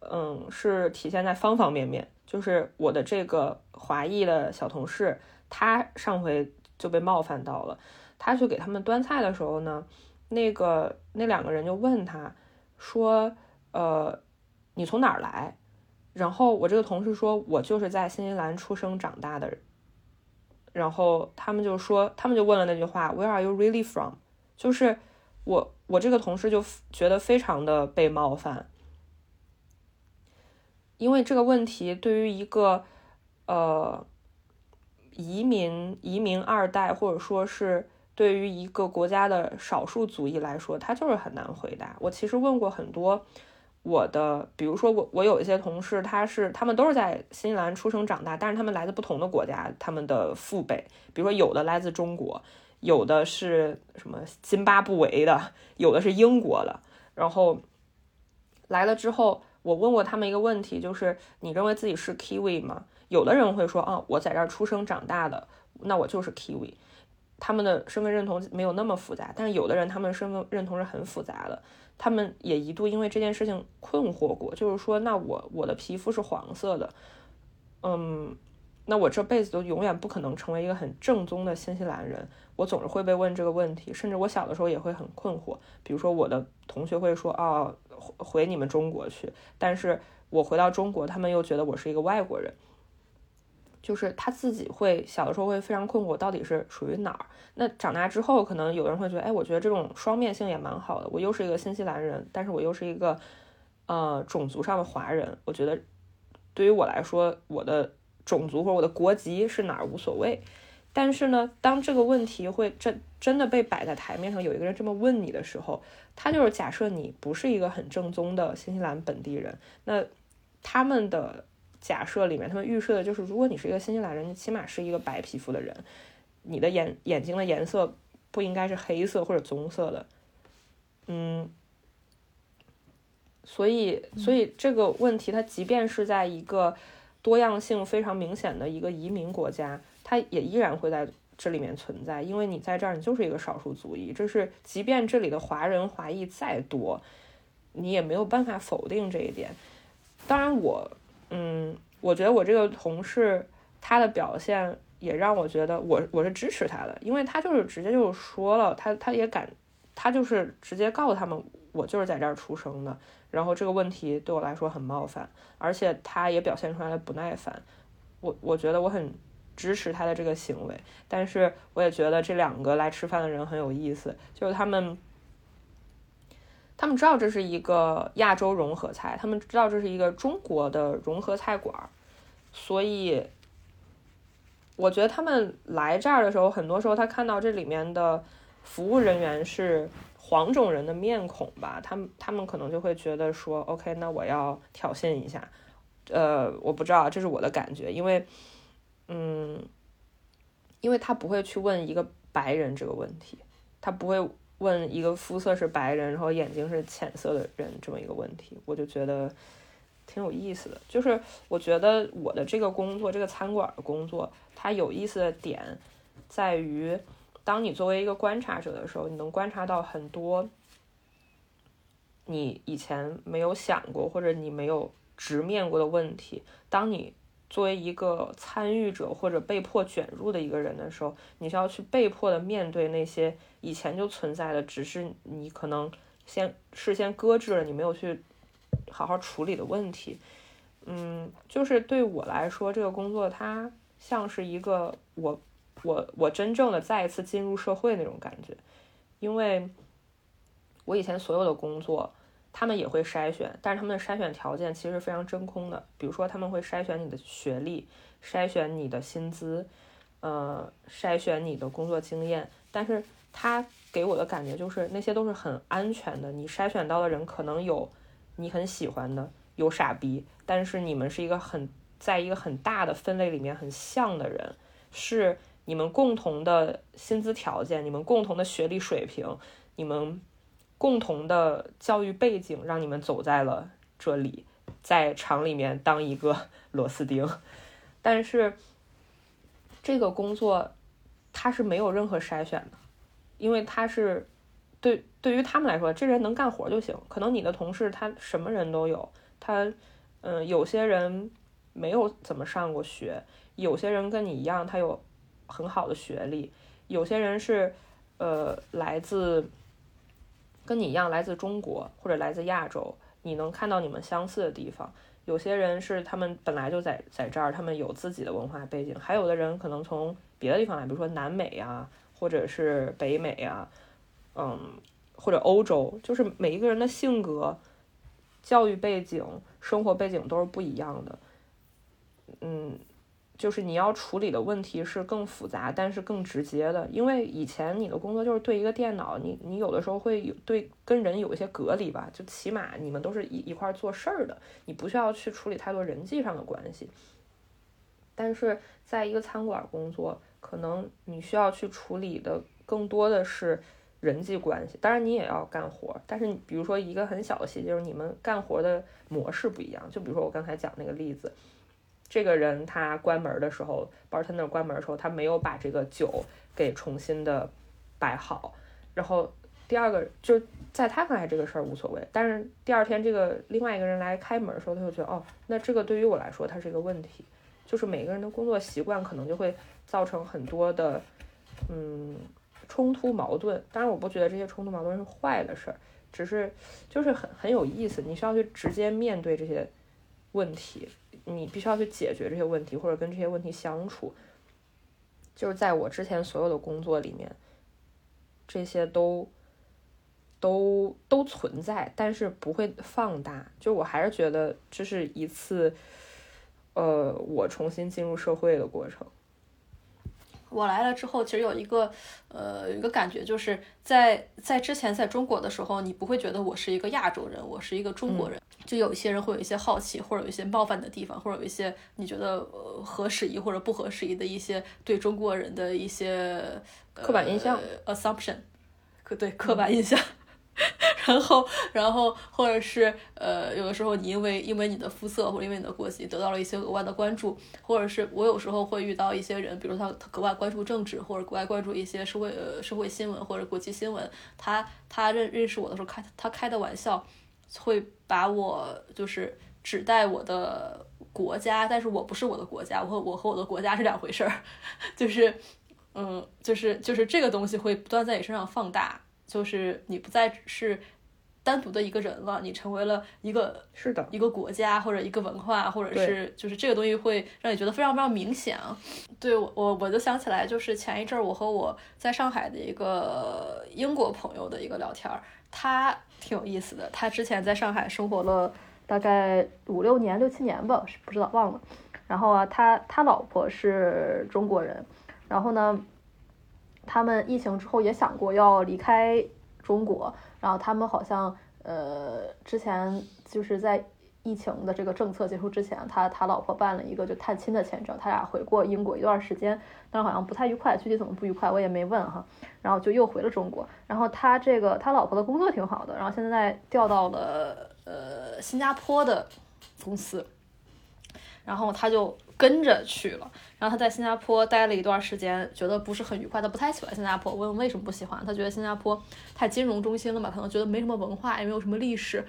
嗯，是体现在方方面面。就是我的这个华裔的小同事，他上回就被冒犯到了，他去给他们端菜的时候呢。那个那两个人就问他，说，呃，你从哪儿来？然后我这个同事说，我就是在新西兰出生长大的。然后他们就说，他们就问了那句话，Where are you really from？就是我我这个同事就觉得非常的被冒犯，因为这个问题对于一个呃移民移民二代或者说是。对于一个国家的少数族裔来说，他就是很难回答。我其实问过很多我的，比如说我我有一些同事，他是他们都是在新西兰出生长大，但是他们来自不同的国家，他们的父辈，比如说有的来自中国，有的是什么津巴布韦的，有的是英国的。然后来了之后，我问过他们一个问题，就是你认为自己是 Kiwi 吗？有的人会说啊，我在这儿出生长大的，那我就是 Kiwi。他们的身份认同没有那么复杂，但是有的人他们身份认同是很复杂的，他们也一度因为这件事情困惑过，就是说，那我我的皮肤是黄色的，嗯，那我这辈子都永远不可能成为一个很正宗的新西兰人，我总是会被问这个问题，甚至我小的时候也会很困惑，比如说我的同学会说，哦，回你们中国去，但是我回到中国，他们又觉得我是一个外国人。就是他自己会小的时候会非常困惑，到底是属于哪儿？那长大之后，可能有人会觉得，哎，我觉得这种双面性也蛮好的。我又是一个新西兰人，但是我又是一个呃种族上的华人。我觉得对于我来说，我的种族或者我的国籍是哪儿无所谓。但是呢，当这个问题会真真的被摆在台面上，有一个人这么问你的时候，他就是假设你不是一个很正宗的新西兰本地人，那他们的。假设里面，他们预设的就是，如果你是一个新西兰人，你起码是一个白皮肤的人，你的眼眼睛的颜色不应该是黑色或者棕色的，嗯，所以，所以这个问题，它即便是在一个多样性非常明显的一个移民国家，它也依然会在这里面存在，因为你在这儿，你就是一个少数族裔，这是即便这里的华人华裔再多，你也没有办法否定这一点。当然，我。嗯，我觉得我这个同事他的表现也让我觉得我我是支持他的，因为他就是直接就说了，他他也敢，他就是直接告诉他们，我就是在这儿出生的，然后这个问题对我来说很冒犯，而且他也表现出来了不耐烦，我我觉得我很支持他的这个行为，但是我也觉得这两个来吃饭的人很有意思，就是他们。他们知道这是一个亚洲融合菜，他们知道这是一个中国的融合菜馆，所以，我觉得他们来这儿的时候，很多时候他看到这里面的服务人员是黄种人的面孔吧，他们他们可能就会觉得说，OK，那我要挑衅一下。呃，我不知道，这是我的感觉，因为，嗯，因为他不会去问一个白人这个问题，他不会问一个肤色是白人，然后眼睛是浅色的人这么一个问题，我就觉得挺有意思的。就是我觉得我的这个工作，这个餐馆的工作，它有意思的点在于，当你作为一个观察者的时候，你能观察到很多你以前没有想过，或者你没有。直面过的问题，当你作为一个参与者或者被迫卷入的一个人的时候，你是要去被迫的面对那些以前就存在的，只是你可能先事先搁置了，你没有去好好处理的问题。嗯，就是对我来说，这个工作它像是一个我我我真正的再一次进入社会那种感觉，因为我以前所有的工作。他们也会筛选，但是他们的筛选条件其实非常真空的。比如说，他们会筛选你的学历，筛选你的薪资，呃，筛选你的工作经验。但是他给我的感觉就是，那些都是很安全的。你筛选到的人可能有你很喜欢的，有傻逼，但是你们是一个很在一个很大的分类里面很像的人，是你们共同的薪资条件，你们共同的学历水平，你们。共同的教育背景让你们走在了这里，在厂里面当一个螺丝钉，但是这个工作它是没有任何筛选的，因为他是对对于他们来说，这人能干活就行。可能你的同事他什么人都有，他嗯，有些人没有怎么上过学，有些人跟你一样，他有很好的学历，有些人是呃来自。跟你一样来自中国或者来自亚洲，你能看到你们相似的地方。有些人是他们本来就在在这儿，他们有自己的文化背景；还有的人可能从别的地方来，比如说南美呀，或者是北美呀，嗯，或者欧洲，就是每一个人的性格、教育背景、生活背景都是不一样的，嗯。就是你要处理的问题是更复杂，但是更直接的，因为以前你的工作就是对一个电脑，你你有的时候会有对跟人有一些隔离吧，就起码你们都是一一块做事儿的，你不需要去处理太多人际上的关系。但是在一个餐馆工作，可能你需要去处理的更多的是人际关系，当然你也要干活，但是比如说一个很小的细节，就是你们干活的模式不一样，就比如说我刚才讲那个例子。这个人他关门的时候，bartender 关门的时候，他没有把这个酒给重新的摆好。然后第二个就在他看来这个事儿无所谓，但是第二天这个另外一个人来开门的时候，他就觉得哦，那这个对于我来说它是一个问题。就是每个人的工作习惯可能就会造成很多的嗯冲突矛盾。当然我不觉得这些冲突矛盾是坏的事儿，只是就是很很有意思，你需要去直接面对这些问题。你必须要去解决这些问题，或者跟这些问题相处。就是在我之前所有的工作里面，这些都都都存在，但是不会放大。就我还是觉得这是一次，呃，我重新进入社会的过程。我来了之后，其实有一个，呃有，一个感觉，就是在在之前在中国的时候，你不会觉得我是一个亚洲人，我是一个中国人，就有一些人会有一些好奇，或者有一些冒犯的地方，或者有一些你觉得合时宜或者不合时宜的一些对中国人的一些刻板印象，assumption，可对刻板印象。然后，然后，或者是呃，有的时候你因为因为你的肤色或者因为你的国籍得到了一些额外的关注，或者是我有时候会遇到一些人，比如他他格外关注政治或者格外关注一些社会呃社会新闻或者国际新闻，他他认认识我的时候开他开的玩笑，会把我就是指代我的国家，但是我不是我的国家，我和我和我的国家是两回事儿，就是嗯，就是就是这个东西会不断在你身上放大。就是你不再是单独的一个人了，你成为了一个是的一个国家或者一个文化，或者是就是这个东西会让你觉得非常非常明显。对我我我就想起来，就是前一阵儿我和我在上海的一个英国朋友的一个聊天儿，他挺有意思的。他之前在上海生活了大概五六年六七年吧，不知道忘了。然后啊，他他老婆是中国人，然后呢，他们疫情之后也想过要离开中国，然后他们好像呃之前就是在。疫情的这个政策结束之前，他他老婆办了一个就探亲的签证，他俩回过英国一段时间，但是好像不太愉快，具体怎么不愉快我也没问哈。然后就又回了中国。然后他这个他老婆的工作挺好的，然后现在调到了呃新加坡的公司，然后他就跟着去了。然后他在新加坡待了一段时间，觉得不是很愉快，他不太喜欢新加坡。问为什么不喜欢？他觉得新加坡太金融中心了嘛，可能觉得没什么文化，也没有什么历史。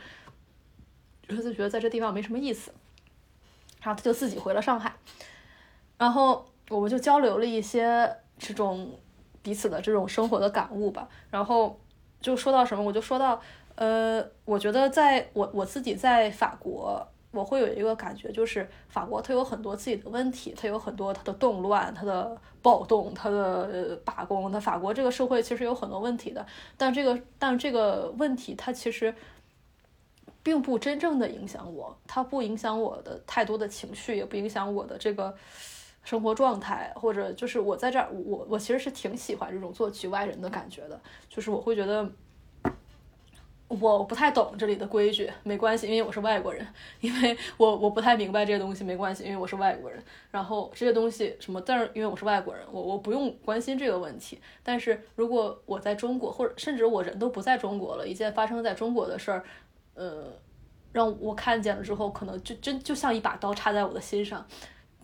他就觉得在这地方没什么意思，然后他就自己回了上海，然后我们就交流了一些这种彼此的这种生活的感悟吧。然后就说到什么，我就说到，呃，我觉得在我我自己在法国，我会有一个感觉，就是法国它有很多自己的问题，它有很多它的动乱、它的暴动、它的罢工。它法国这个社会其实有很多问题的，但这个但这个问题它其实。并不真正的影响我，它不影响我的太多的情绪，也不影响我的这个生活状态，或者就是我在这儿，我我其实是挺喜欢这种做局外人的感觉的，就是我会觉得我不太懂这里的规矩，没关系，因为我是外国人，因为我我不太明白这些东西，没关系，因为我是外国人，然后这些东西什么，但是因为我是外国人，我我不用关心这个问题，但是如果我在中国，或者甚至我人都不在中国了，一件发生在中国的事儿。呃，让我看见了之后，可能就真就像一把刀插在我的心上，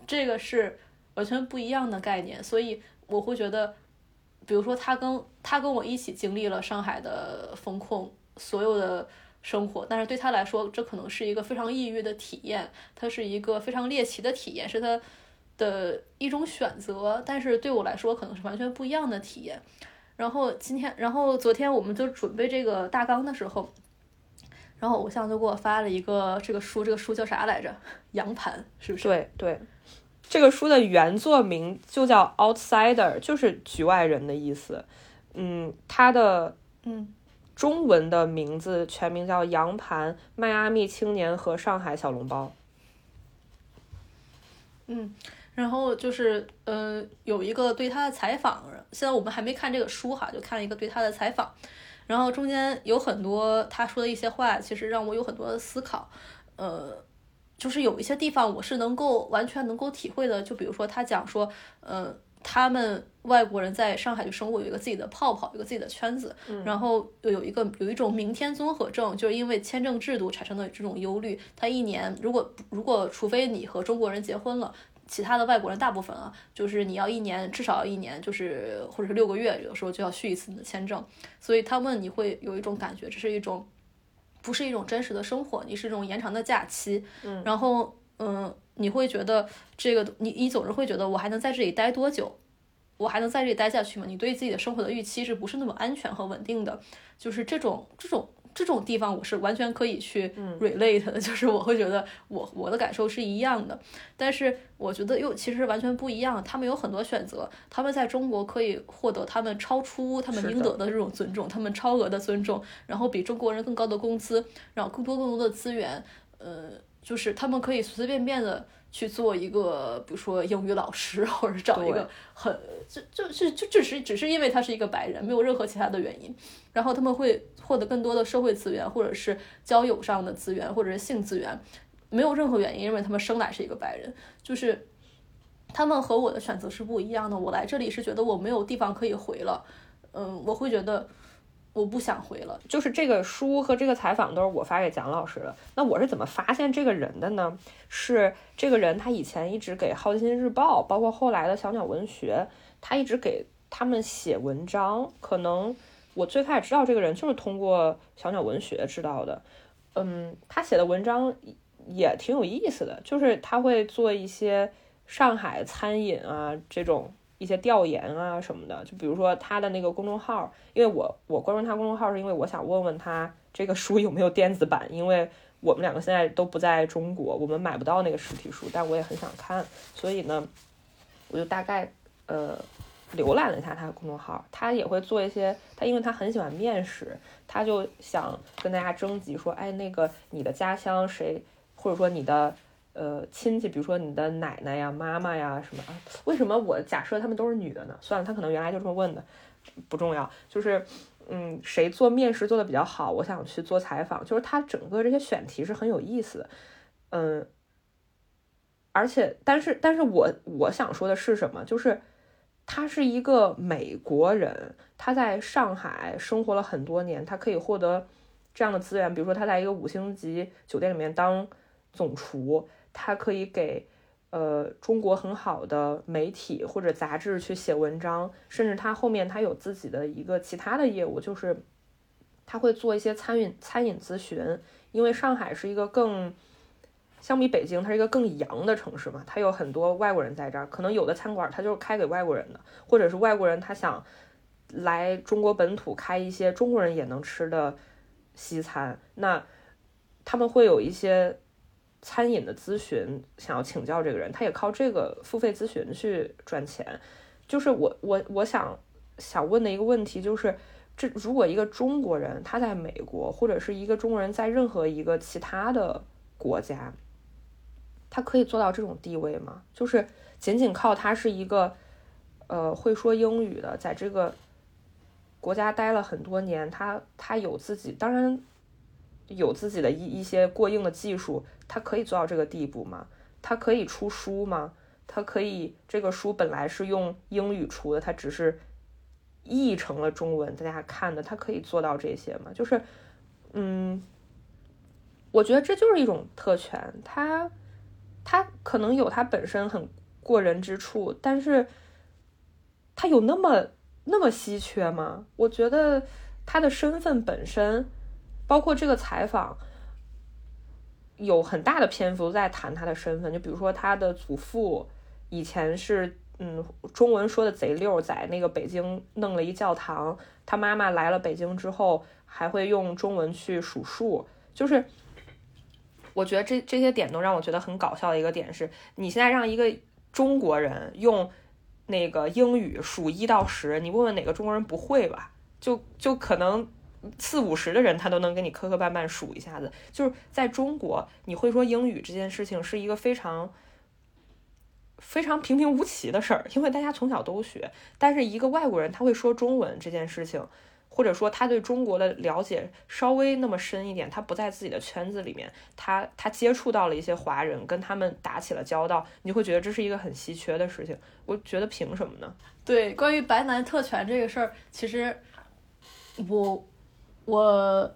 这个是完全不一样的概念。所以我会觉得，比如说他跟他跟我一起经历了上海的风控，所有的生活，但是对他来说，这可能是一个非常抑郁的体验，它是一个非常猎奇的体验，是他的一种选择。但是对我来说，可能是完全不一样的体验。然后今天，然后昨天我们就准备这个大纲的时候。然后偶像就给我发了一个这个书，这个书叫啥来着？羊盘是不是？对对，这个书的原作名就叫 Outsider，就是局外人的意思。嗯，它的嗯中文的名字全名叫《杨盘：迈阿密青年和上海小笼包》。嗯，然后就是呃有一个对他的采访，现在我们还没看这个书哈，就看了一个对他的采访。然后中间有很多他说的一些话，其实让我有很多的思考，呃，就是有一些地方我是能够完全能够体会的。就比如说他讲说，呃，他们外国人在上海就生活有一个自己的泡泡，有个自己的圈子，然后有一个有一种明天综合症，就是因为签证制度产生的这种忧虑。他一年如果如果除非你和中国人结婚了。其他的外国人大部分啊，就是你要一年至少要一年，就是或者是六个月，有的时候就要续一次你的签证。所以他们你会有一种感觉，这是一种不是一种真实的生活，你是一种延长的假期。嗯，然后嗯，你会觉得这个你你总是会觉得我还能在这里待多久？我还能在这里待下去吗？你对自己的生活的预期是不是那么安全和稳定的？就是这种这种。这种地方我是完全可以去 relate 的，就是我会觉得我我的感受是一样的，但是我觉得又其实完全不一样。他们有很多选择，他们在中国可以获得他们超出他们应得的这种尊重，他们超额的尊重，然后比中国人更高的工资，然后更多更多的资源，呃，就是他们可以随随便便的。去做一个，比如说英语老师，或者找一个很，就就是就只是只是因为他是一个白人，没有任何其他的原因。然后他们会获得更多的社会资源，或者是交友上的资源，或者是性资源，没有任何原因，因为他们生来是一个白人。就是他们和我的选择是不一样的。我来这里是觉得我没有地方可以回了，嗯，我会觉得。我不想回了，就是这个书和这个采访都是我发给蒋老师的。那我是怎么发现这个人的呢？是这个人他以前一直给《好奇心日报》，包括后来的小鸟文学，他一直给他们写文章。可能我最开始知道这个人就是通过小鸟文学知道的。嗯，他写的文章也挺有意思的，就是他会做一些上海餐饮啊这种。一些调研啊什么的，就比如说他的那个公众号，因为我我关注他公众号是因为我想问问他这个书有没有电子版，因为我们两个现在都不在中国，我们买不到那个实体书，但我也很想看，所以呢，我就大概呃浏览了一下他的公众号，他也会做一些，他因为他很喜欢面食，他就想跟大家征集说，哎，那个你的家乡谁，或者说你的呃亲戚，比如说你的奶奶呀、妈妈呀什么啊？为什么我假设他们都是女的呢？算了，他可能原来就这么问的，不重要。就是嗯，谁做面试做的比较好，我想去做采访。就是他整个这些选题是很有意思的，嗯。而且，但是，但是我我想说的是什么？就是他是一个美国人，他在上海生活了很多年，他可以获得这样的资源。比如说，他在一个五星级酒店里面当总厨，他可以给呃中国很好的媒体或者杂志去写文章，甚至他后面他有自己的一个其他的业务，就是他会做一些餐饮餐饮咨询，因为上海是一个更。相比北京，它是一个更洋的城市嘛，它有很多外国人在这儿，可能有的餐馆它就是开给外国人的，或者是外国人他想来中国本土开一些中国人也能吃的西餐，那他们会有一些餐饮的咨询，想要请教这个人，他也靠这个付费咨询去赚钱。就是我我我想想问的一个问题就是，这如果一个中国人他在美国，或者是一个中国人在任何一个其他的国家。他可以做到这种地位吗？就是仅仅靠他是一个，呃，会说英语的，在这个国家待了很多年，他他有自己，当然有自己的一一些过硬的技术，他可以做到这个地步吗？他可以出书吗？他可以这个书本来是用英语出的，他只是译成了中文，大家看的，他可以做到这些吗？就是，嗯，我觉得这就是一种特权，他。他可能有他本身很过人之处，但是他有那么那么稀缺吗？我觉得他的身份本身，包括这个采访，有很大的篇幅在谈他的身份。就比如说他的祖父以前是嗯中文说的贼溜，在那个北京弄了一教堂。他妈妈来了北京之后，还会用中文去数数，就是。我觉得这这些点都让我觉得很搞笑的一个点是，你现在让一个中国人用那个英语数一到十，你问问哪个中国人不会吧？就就可能四五十的人他都能给你磕磕绊绊数一下子。就是在中国，你会说英语这件事情是一个非常非常平平无奇的事儿，因为大家从小都学。但是一个外国人他会说中文这件事情。或者说他对中国的了解稍微那么深一点，他不在自己的圈子里面，他他接触到了一些华人，跟他们打起了交道，你会觉得这是一个很稀缺的事情。我觉得凭什么呢？对，关于白男特权这个事儿，其实我我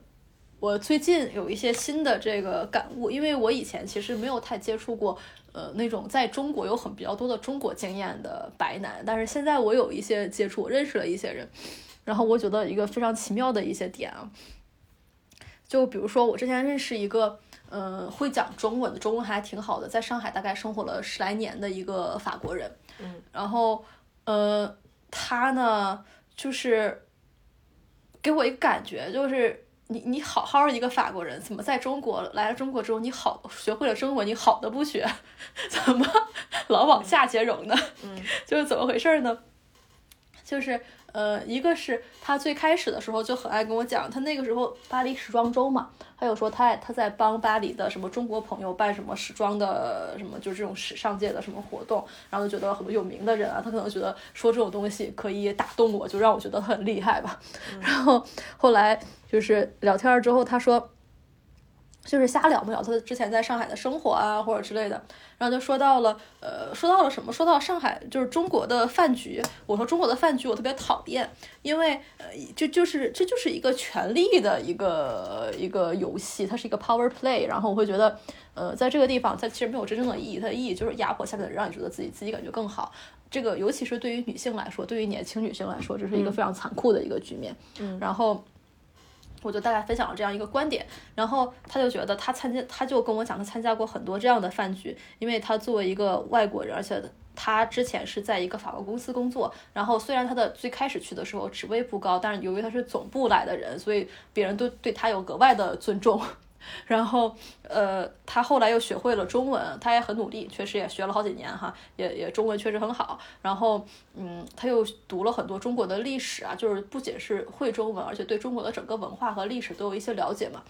我最近有一些新的这个感悟，因为我以前其实没有太接触过，呃，那种在中国有很比较多的中国经验的白男，但是现在我有一些接触，我认识了一些人。然后我觉得一个非常奇妙的一些点啊，就比如说我之前认识一个，呃，会讲中文的，中文还挺好的，在上海大概生活了十来年的一个法国人，嗯，然后，呃，他呢，就是给我一个感觉，就是你你好好一个法国人，怎么在中国来了中国之后，你好学会了中文，你好的不学，怎么老往下兼容呢？嗯，就是怎么回事呢？就是。呃，一个是他最开始的时候就很爱跟我讲，他那个时候巴黎时装周嘛，他有说他他在帮巴黎的什么中国朋友办什么时装的什么，就是这种时尚界的什么活动，然后就觉得很多有名的人啊，他可能觉得说这种东西可以打动我，就让我觉得很厉害吧。然后后来就是聊天之后，他说。就是瞎聊不了他之前在上海的生活啊，或者之类的，然后就说到了，呃，说到了什么？说到上海就是中国的饭局。我说中国的饭局我特别讨厌，因为呃，就就是这就是一个权力的一个一个游戏，它是一个 power play。然后我会觉得，呃，在这个地方它其实没有真正的意义，它的意义就是压迫下面的人，让你觉得自己自己感觉更好。这个尤其是对于女性来说，对于年轻女性来说，这是一个非常残酷的一个局面。嗯，然后。我就大概分享了这样一个观点，然后他就觉得他参加，他就跟我讲，他参加过很多这样的饭局，因为他作为一个外国人，而且他之前是在一个法国公司工作，然后虽然他的最开始去的时候职位不高，但是由于他是总部来的人，所以别人都对他有格外的尊重。然后，呃，他后来又学会了中文，他也很努力，确实也学了好几年哈，也也中文确实很好。然后，嗯，他又读了很多中国的历史啊，就是不仅是会中文，而且对中国的整个文化和历史都有一些了解嘛。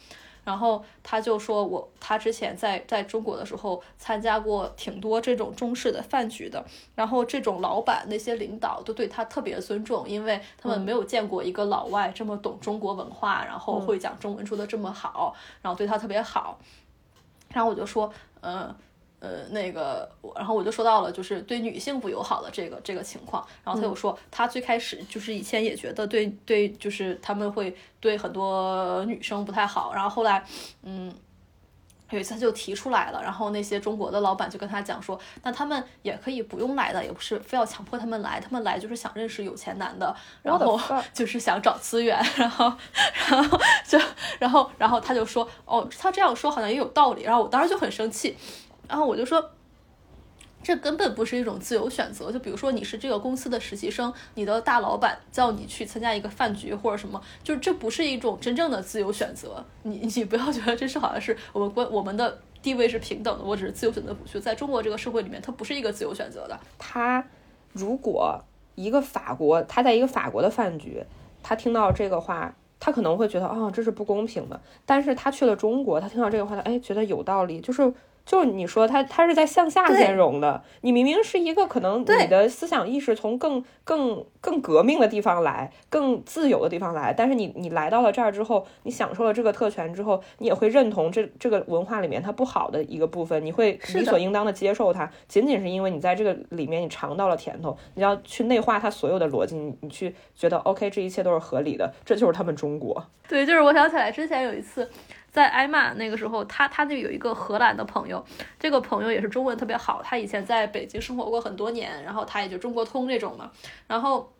然后他就说我他之前在在中国的时候参加过挺多这种中式的饭局的，然后这种老板那些领导都对他特别尊重，因为他们没有见过一个老外这么懂中国文化，然后会讲中文说的这么好，然后对他特别好。然后我就说，嗯。呃，那个，然后我就说到了，就是对女性不友好的这个这个情况。然后他又说，他最开始就是以前也觉得对对，就是他们会对很多女生不太好。然后后来，嗯，有一次他就提出来了，然后那些中国的老板就跟他讲说，那他们也可以不用来的，也不是非要强迫他们来，他们来就是想认识有钱男的，然后 就是想找资源，然后 然后就然后然后他就说，哦，他这样说好像也有道理。然后我当时就很生气。然后我就说，这根本不是一种自由选择。就比如说，你是这个公司的实习生，你的大老板叫你去参加一个饭局或者什么，就是这不是一种真正的自由选择。你你不要觉得这是好像是我们关我们的地位是平等的，我只是自由选择不去。在中国这个社会里面，它不是一个自由选择的。他如果一个法国，他在一个法国的饭局，他听到这个话，他可能会觉得哦，这是不公平的。但是他去了中国，他听到这个话，他哎觉得有道理，就是。就是你说它它是在向下兼容的，你明明是一个可能你的思想意识从更更更革命的地方来，更自由的地方来，但是你你来到了这儿之后，你享受了这个特权之后，你也会认同这这个文化里面它不好的一个部分，你会理所应当的接受它，仅仅是因为你在这个里面你尝到了甜头，你要去内化它所有的逻辑，你你去觉得 OK，这一切都是合理的，这就是他们中国。对，就是我想起来之前有一次。在挨骂那个时候，他他就有一个荷兰的朋友，这个朋友也是中文特别好，他以前在北京生活过很多年，然后他也就中国通这种嘛。然后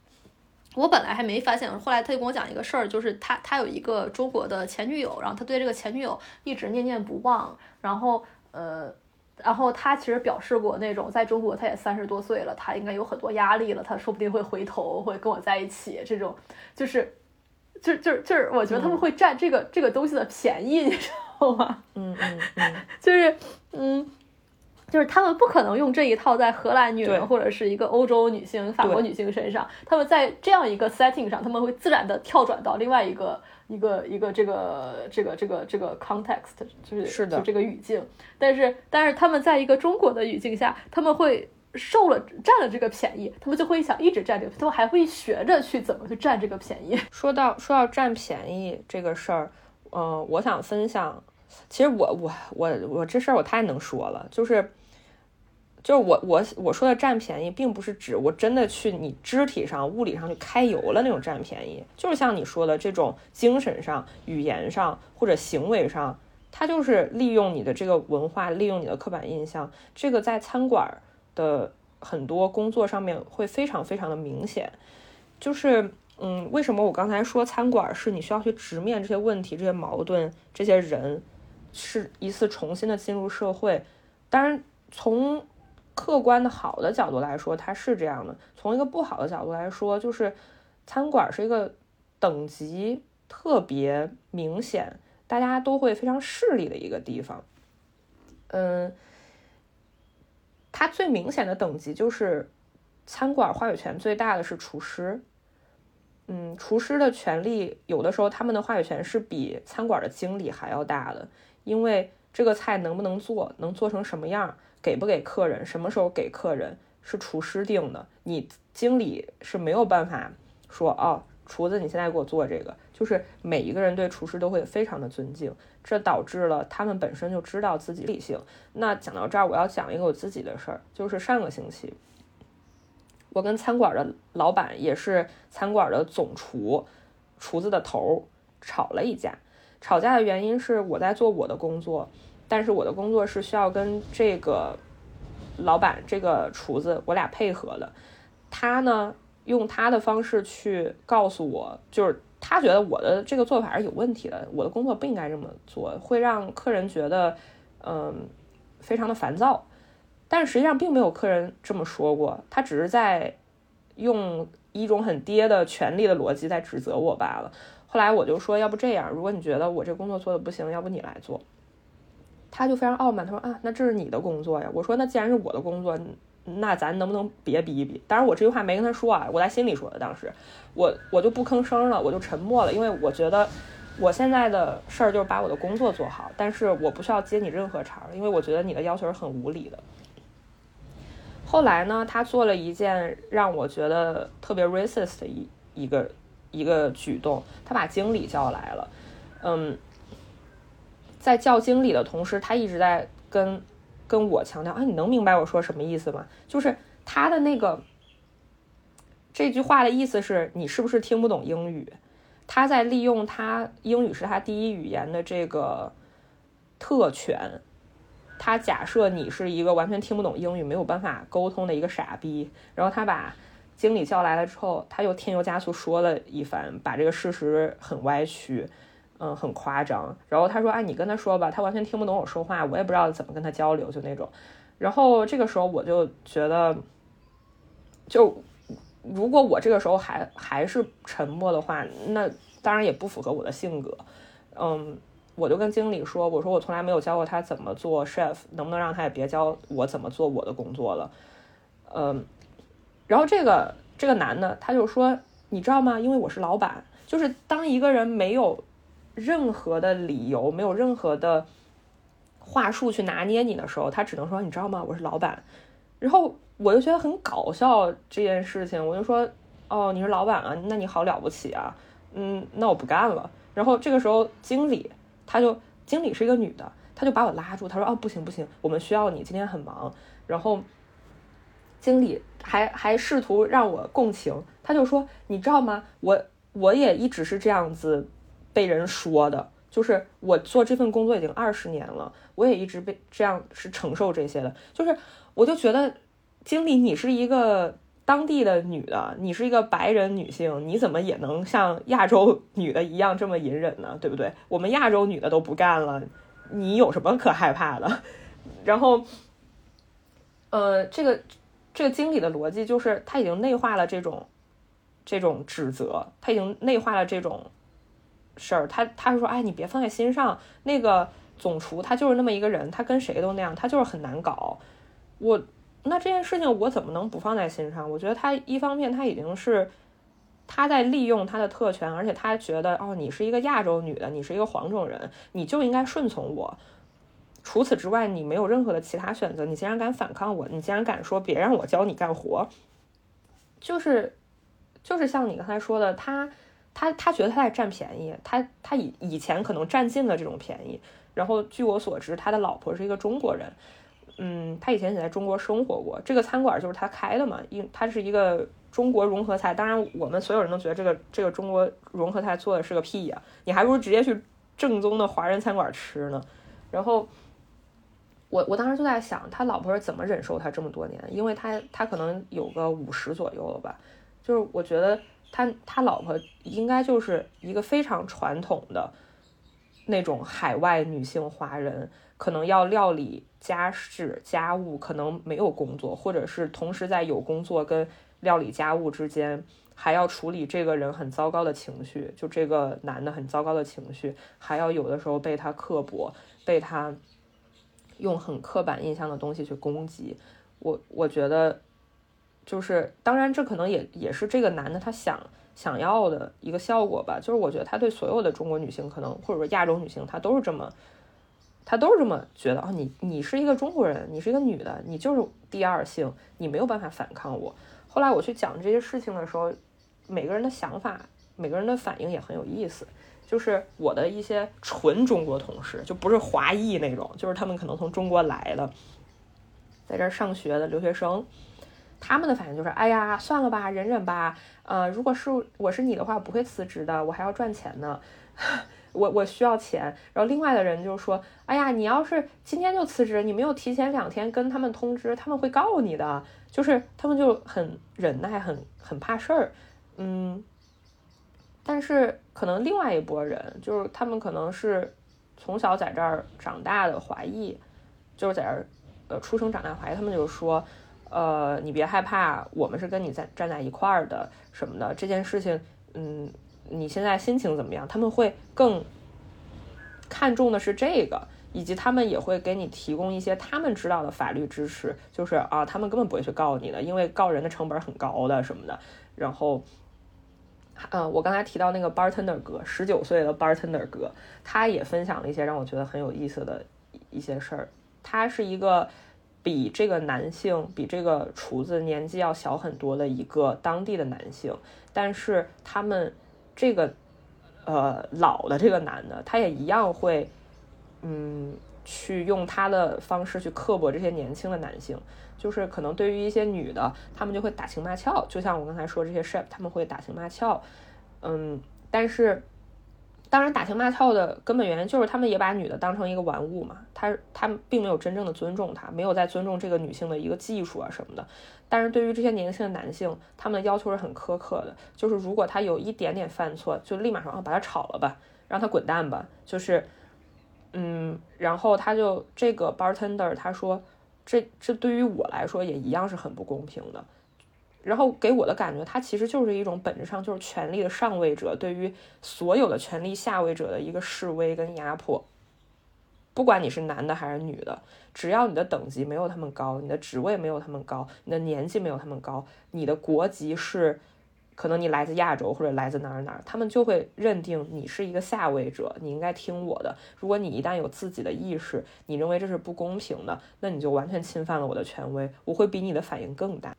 我本来还没发现，后来他就跟我讲一个事儿，就是他他有一个中国的前女友，然后他对这个前女友一直念念不忘。然后呃，然后他其实表示过那种，在中国他也三十多岁了，他应该有很多压力了，他说不定会回头会跟我在一起，这种就是。就就就是，我觉得他们会占这个这个东西的便宜，你知道吗？嗯嗯嗯，就是嗯，就是他们不可能用这一套在荷兰女人或者是一个欧洲女性、法国女性身上，他们在这样一个 setting 上，他们会自然的跳转到另外一个一个一个这个这个这个这个 context，就是是的，就这个语境。但是但是他们在一个中国的语境下，他们会。受了占了这个便宜，他们就会想一直占这个，他们还会学着去怎么去占这个便宜。说到说到占便宜这个事儿，嗯，我想分享，其实我我我我这事儿我太能说了，就是就是我我我说的占便宜，并不是指我真的去你肢体上、物理上去开油了那种占便宜，就是像你说的这种精神上、语言上或者行为上，他就是利用你的这个文化，利用你的刻板印象，这个在餐馆。的很多工作上面会非常非常的明显，就是嗯，为什么我刚才说餐馆是你需要去直面这些问题、这些矛盾、这些人，是一次重新的进入社会。当然，从客观的好的角度来说，它是这样的；从一个不好的角度来说，就是餐馆是一个等级特别明显、大家都会非常势利的一个地方。嗯。它最明显的等级就是，餐馆话语权最大的是厨师。嗯，厨师的权利有的时候他们的话语权是比餐馆的经理还要大的，因为这个菜能不能做，能做成什么样，给不给客人，什么时候给客人，是厨师定的。你经理是没有办法说哦。厨子，你现在给我做这个，就是每一个人对厨师都会非常的尊敬，这导致了他们本身就知道自己理性。那讲到这儿，我要讲一个我自己的事儿，就是上个星期，我跟餐馆的老板，也是餐馆的总厨，厨子的头儿吵了一架。吵架的原因是我在做我的工作，但是我的工作是需要跟这个老板、这个厨子我俩配合的，他呢。用他的方式去告诉我，就是他觉得我的这个做法是有问题的，我的工作不应该这么做，会让客人觉得，嗯，非常的烦躁。但实际上并没有客人这么说过，他只是在用一种很爹的权力的逻辑在指责我罢了。后来我就说，要不这样，如果你觉得我这工作做的不行，要不你来做。他就非常傲慢，他说啊，那这是你的工作呀。我说那既然是我的工作。那咱能不能别逼一逼？当然，我这句话没跟他说啊，我在心里说的。当时，我我就不吭声了，我就沉默了，因为我觉得我现在的事儿就是把我的工作做好，但是我不需要接你任何茬儿，因为我觉得你的要求是很无理的。后来呢，他做了一件让我觉得特别 racist 的一一个一个举动，他把经理叫来了，嗯，在叫经理的同时，他一直在跟跟我强调啊，你能明白我说什么意思吗？就是他的那个这句话的意思是你是不是听不懂英语？他在利用他英语是他第一语言的这个特权，他假设你是一个完全听不懂英语、没有办法沟通的一个傻逼，然后他把经理叫来了之后，他又添油加醋说了一番，把这个事实很歪曲，嗯，很夸张。然后他说：“哎，你跟他说吧，他完全听不懂我说话，我也不知道怎么跟他交流，就那种。”然后这个时候我就觉得，就。如果我这个时候还还是沉默的话，那当然也不符合我的性格。嗯，我就跟经理说，我说我从来没有教过他怎么做 chef，能不能让他也别教我怎么做我的工作了？嗯，然后这个这个男的他就说，你知道吗？因为我是老板，就是当一个人没有任何的理由，没有任何的话术去拿捏你的时候，他只能说，你知道吗？我是老板。然后。我就觉得很搞笑这件事情，我就说，哦，你是老板啊，那你好了不起啊，嗯，那我不干了。然后这个时候经理他就，经理是一个女的，他就把我拉住，他说，哦，不行不行，我们需要你，今天很忙。然后经理还还试图让我共情，他就说，你知道吗？我我也一直是这样子被人说的，就是我做这份工作已经二十年了，我也一直被这样是承受这些的，就是我就觉得。经理，你是一个当地的女的，你是一个白人女性，你怎么也能像亚洲女的一样这么隐忍呢？对不对？我们亚洲女的都不干了，你有什么可害怕的？然后，呃，这个这个经理的逻辑就是他已经内化了这种这种指责，他已经内化了这种事儿。他他说，哎，你别放在心上。那个总厨他就是那么一个人，他跟谁都那样，他就是很难搞。我。那这件事情我怎么能不放在心上？我觉得他一方面他已经是他在利用他的特权，而且他觉得哦，你是一个亚洲女的，你是一个黄种人，你就应该顺从我。除此之外，你没有任何的其他选择。你竟然敢反抗我，你竟然敢说别让我教你干活，就是就是像你刚才说的，他他他觉得他在占便宜，他他以以前可能占尽了这种便宜。然后据我所知，他的老婆是一个中国人。嗯，他以前也在中国生活过，这个餐馆就是他开的嘛，因他是一个中国融合菜。当然，我们所有人都觉得这个这个中国融合菜做的是个屁呀，你还不如直接去正宗的华人餐馆吃呢。然后，我我当时就在想，他老婆是怎么忍受他这么多年？因为他他可能有个五十左右了吧，就是我觉得他他老婆应该就是一个非常传统的那种海外女性华人。可能要料理家事家务，可能没有工作，或者是同时在有工作跟料理家务之间，还要处理这个人很糟糕的情绪，就这个男的很糟糕的情绪，还要有的时候被他刻薄，被他用很刻板印象的东西去攻击。我我觉得，就是当然这可能也也是这个男的他想想要的一个效果吧。就是我觉得他对所有的中国女性，可能或者说亚洲女性，他都是这么。他都是这么觉得啊，你你是一个中国人，你是一个女的，你就是第二性，你没有办法反抗我。后来我去讲这些事情的时候，每个人的想法，每个人的反应也很有意思。就是我的一些纯中国同事，就不是华裔那种，就是他们可能从中国来的，在这儿上学的留学生，他们的反应就是，哎呀，算了吧，忍忍吧。呃，如果是我是你的话，不会辞职的，我还要赚钱呢。我我需要钱，然后另外的人就说：“哎呀，你要是今天就辞职，你没有提前两天跟他们通知，他们会告你的。”就是他们就很忍耐，很很怕事儿，嗯。但是可能另外一拨人，就是他们可能是从小在这儿长大的华裔，就是在这儿呃出生长大华裔，他们就说：“呃，你别害怕，我们是跟你在站在一块儿的什么的这件事情，嗯。”你现在心情怎么样？他们会更看重的是这个，以及他们也会给你提供一些他们知道的法律知识，就是啊，他们根本不会去告你的，因为告人的成本很高的什么的。然后呃，我刚才提到那个 bartender 哥，十九岁的 bartender 哥，他也分享了一些让我觉得很有意思的一些事儿。他是一个比这个男性，比这个厨子年纪要小很多的一个当地的男性，但是他们这个呃老的这个男的，他也一样会，嗯，去用他的方式去刻薄这些年轻的男性。就是可能对于一些女的，他们就会打情骂俏，就像我刚才说这些 chef，他们会打情骂俏，嗯，但是当然打情骂俏的根本原因就是他们也把女的当成一个玩物嘛，他他并没有真正的尊重她，没有在尊重这个女性的一个技术啊什么的。但是对于这些年轻的男性，他们的要求是很苛刻的，就是如果他有一点点犯错，就立马说把他炒了吧，让他滚蛋吧，就是嗯，然后他就这个 bartender 他说。这这对于我来说也一样是很不公平的，然后给我的感觉，它其实就是一种本质上就是权力的上位者对于所有的权力下位者的一个示威跟压迫。不管你是男的还是女的，只要你的等级没有他们高，你的职位没有他们高，你的年纪没有他们高，你的国籍是。可能你来自亚洲或者来自哪儿哪儿，他们就会认定你是一个下位者，你应该听我的。如果你一旦有自己的意识，你认为这是不公平的，那你就完全侵犯了我的权威，我会比你的反应更大。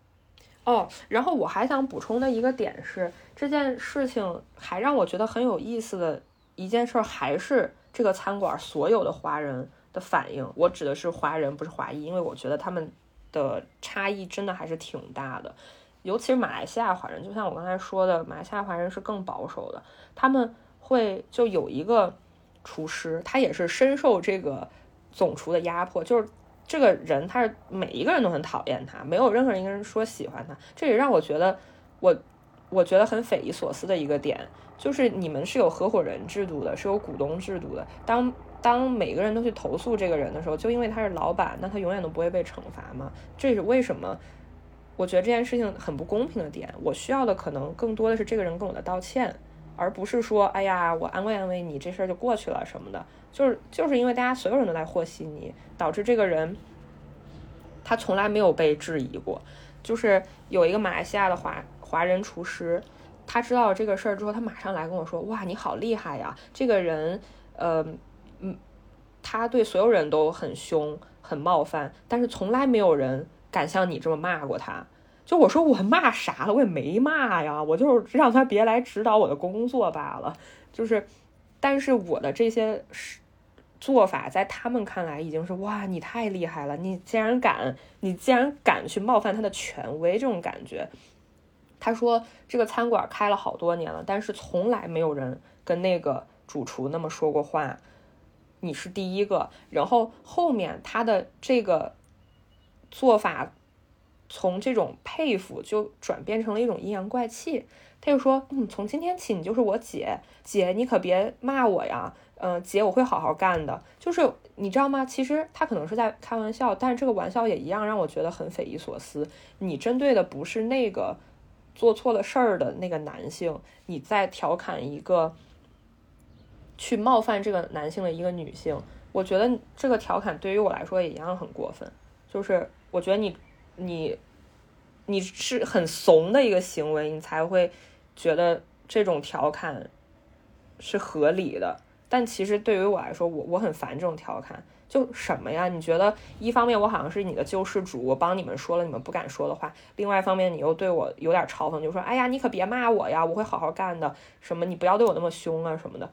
哦，然后我还想补充的一个点是，这件事情还让我觉得很有意思的一件事，还是这个餐馆所有的华人的反应。我指的是华人，不是华裔，因为我觉得他们的差异真的还是挺大的。尤其是马来西亚华人，就像我刚才说的，马来西亚华人是更保守的。他们会就有一个厨师，他也是深受这个总厨的压迫。就是这个人，他是每一个人都很讨厌他，没有任何一个人说喜欢他。这也让我觉得，我我觉得很匪夷所思的一个点，就是你们是有合伙人制度的，是有股东制度的。当当每个人都去投诉这个人的时候，就因为他是老板，那他永远都不会被惩罚吗？这是为什么？我觉得这件事情很不公平的点，我需要的可能更多的是这个人跟我的道歉，而不是说，哎呀，我安慰安慰你，这事儿就过去了什么的。就是就是因为大家所有人都在和稀泥，导致这个人他从来没有被质疑过。就是有一个马来西亚的华华人厨师，他知道这个事儿之后，他马上来跟我说，哇，你好厉害呀！这个人，呃，嗯，他对所有人都很凶，很冒犯，但是从来没有人。敢像你这么骂过他？就我说我骂啥了？我也没骂呀，我就是让他别来指导我的工作罢了。就是，但是我的这些做法在他们看来已经是哇，你太厉害了！你竟然敢，你竟然敢去冒犯他的权威，这种感觉。他说这个餐馆开了好多年了，但是从来没有人跟那个主厨那么说过话，你是第一个。然后后面他的这个。做法从这种佩服就转变成了一种阴阳怪气。他就说：“嗯，从今天起你就是我姐，姐你可别骂我呀。嗯，姐我会好好干的。就是你知道吗？其实他可能是在开玩笑，但是这个玩笑也一样让我觉得很匪夷所思。你针对的不是那个做错了事儿的那个男性，你在调侃一个去冒犯这个男性的一个女性。我觉得这个调侃对于我来说也一样很过分，就是。”我觉得你，你，你是很怂的一个行为，你才会觉得这种调侃是合理的。但其实对于我来说，我我很烦这种调侃。就什么呀？你觉得一方面我好像是你的救世主，我帮你们说了你们不敢说的话；另外一方面你又对我有点嘲讽，就说：“哎呀，你可别骂我呀，我会好好干的。”什么？你不要对我那么凶啊什么的。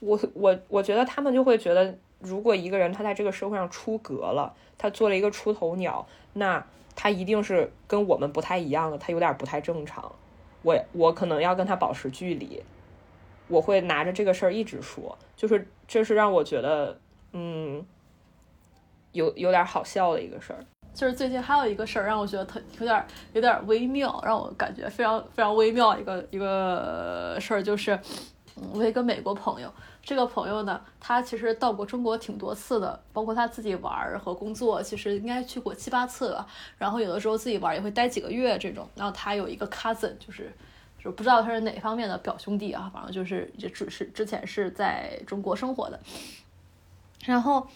我我我觉得他们就会觉得，如果一个人他在这个社会上出格了，他做了一个出头鸟。那他一定是跟我们不太一样的，他有点不太正常。我我可能要跟他保持距离，我会拿着这个事儿一直说，就是这是让我觉得嗯，有有点好笑的一个事儿。就是最近还有一个事儿让我觉得特有点有点微妙，让我感觉非常非常微妙一个一个事儿，就是我一个美国朋友。这个朋友呢，他其实到过中国挺多次的，包括他自己玩儿和工作，其实应该去过七八次了。然后有的时候自己玩也会待几个月这种。然后他有一个 cousin，就是就不知道他是哪方面的表兄弟啊，反正就是也只是之前是在中国生活的。然后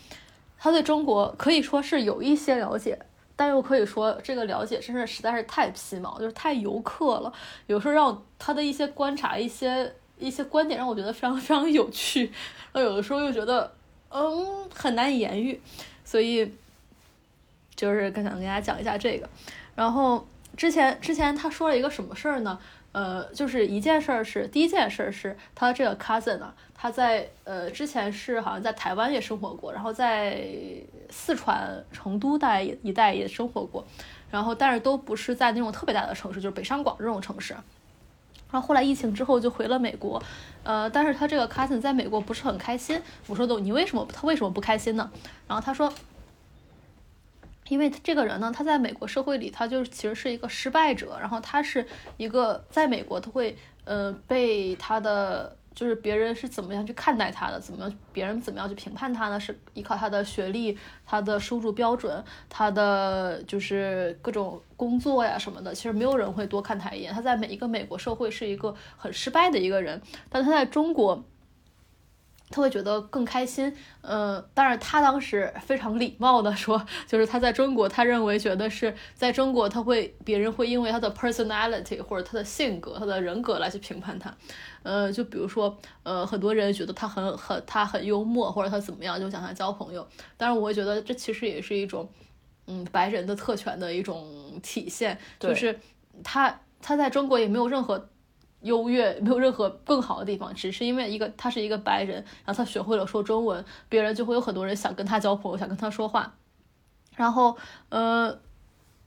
他对中国可以说是有一些了解，但又可以说这个了解真是实在是太皮毛，就是太游客了。有时候让他的一些观察、一些一些观点让我觉得非常非常有趣，然后有的时候又觉得嗯很难以言喻，所以就是更想跟大家讲一下这个。然后之前之前他说了一个什么事儿呢？呃，就是一件事儿是第一件事儿是他这个 cousin 啊，他在呃之前是好像在台湾也生活过，然后在四川成都带一带也生活过，然后但是都不是在那种特别大的城市，就是北上广这种城市。然后后来疫情之后就回了美国，呃，但是他这个 cousin 在美国不是很开心。我说的你为什么他为什么不开心呢？然后他说。因为这个人呢，他在美国社会里，他就是其实是一个失败者。然后他是一个在美国，他会呃被他的就是别人是怎么样去看待他的，怎么别人怎么样去评判他呢？是依靠他的学历、他的收入标准、他的就是各种工作呀什么的。其实没有人会多看他一眼。他在每一个美国社会是一个很失败的一个人，但他在中国。他会觉得更开心，嗯，但是他当时非常礼貌的说，就是他在中国，他认为觉得是在中国，他会别人会因为他的 personality 或者他的性格、他的人格来去评判他，呃，就比如说，呃，很多人觉得他很很他很幽默或者他怎么样，就想他交朋友，但是我会觉得这其实也是一种，嗯，白人的特权的一种体现，就是他他在中国也没有任何。优越没有任何更好的地方，只是因为一个他是一个白人，然后他学会了说中文，别人就会有很多人想跟他交朋友，想跟他说话，然后呃。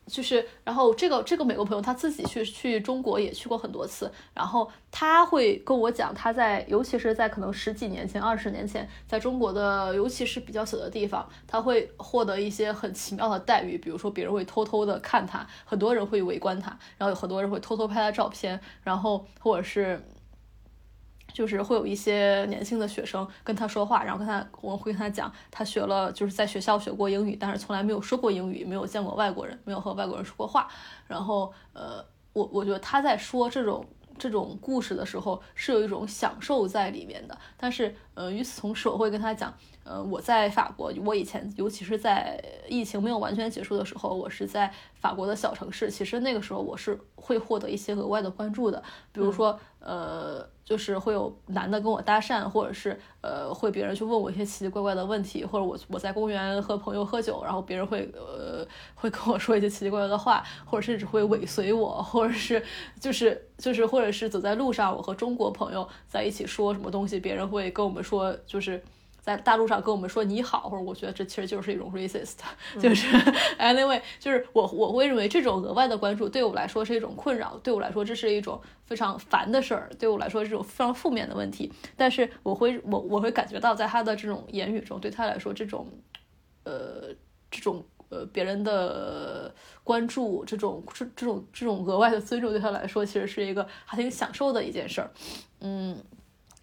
就是，然后这个这个美国朋友他自己去去中国也去过很多次，然后他会跟我讲他在，尤其是在可能十几年前、二十年前，在中国的尤其是比较小的地方，他会获得一些很奇妙的待遇，比如说别人会偷偷的看他，很多人会围观他，然后有很多人会偷偷拍他照片，然后或者是。就是会有一些年轻的学生跟他说话，然后跟他，我会跟他讲，他学了，就是在学校学过英语，但是从来没有说过英语，没有见过外国人，没有和外国人说过话。然后，呃，我我觉得他在说这种这种故事的时候，是有一种享受在里面的。但是，呃，与此同时，我会跟他讲。呃，我在法国，我以前尤其是在疫情没有完全结束的时候，我是在法国的小城市。其实那个时候我是会获得一些额外的关注的，比如说，呃，就是会有男的跟我搭讪，或者是呃，会别人去问我一些奇奇怪怪的问题，或者我我在公园和朋友喝酒，然后别人会呃会跟我说一些奇奇怪怪的话，或者甚至会尾随我，或者是就是就是或者是走在路上，我和中国朋友在一起说什么东西，别人会跟我们说就是。在大陆上跟我们说你好，或者我觉得这其实就是一种 racist，就是 anyway，就是我我会认为这种额外的关注对我来说是一种困扰，对我来说这是一种非常烦的事儿，对我来说这种非常负面的问题。但是我会我我会感觉到在他的这种言语中，对他来说这种呃这种呃别人的关注，这种这这种这种额外的尊重，对他来说其实是一个还挺享受的一件事儿，嗯。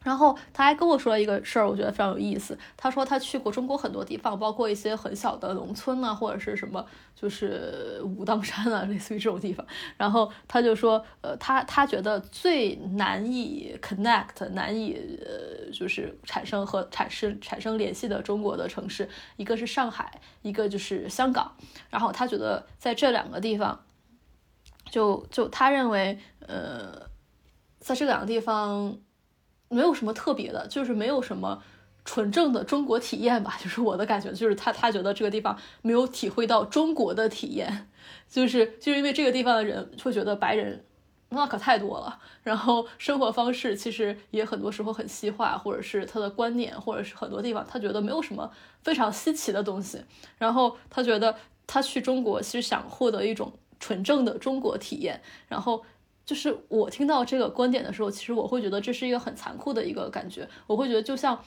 然后他还跟我说了一个事儿，我觉得非常有意思。他说他去过中国很多地方，包括一些很小的农村啊，或者是什么，就是武当山啊，类似于这种地方。然后他就说，呃，他他觉得最难以 connect，难以呃，就是产生和产生产生联系的中国的城市，一个是上海，一个就是香港。然后他觉得在这两个地方，就就他认为，呃，在这两个地方。没有什么特别的，就是没有什么纯正的中国体验吧。就是我的感觉，就是他他觉得这个地方没有体会到中国的体验，就是就是因为这个地方的人会觉得白人那可太多了，然后生活方式其实也很多时候很西化，或者是他的观念，或者是很多地方他觉得没有什么非常稀奇的东西。然后他觉得他去中国其实想获得一种纯正的中国体验，然后。就是我听到这个观点的时候，其实我会觉得这是一个很残酷的一个感觉。我会觉得就像，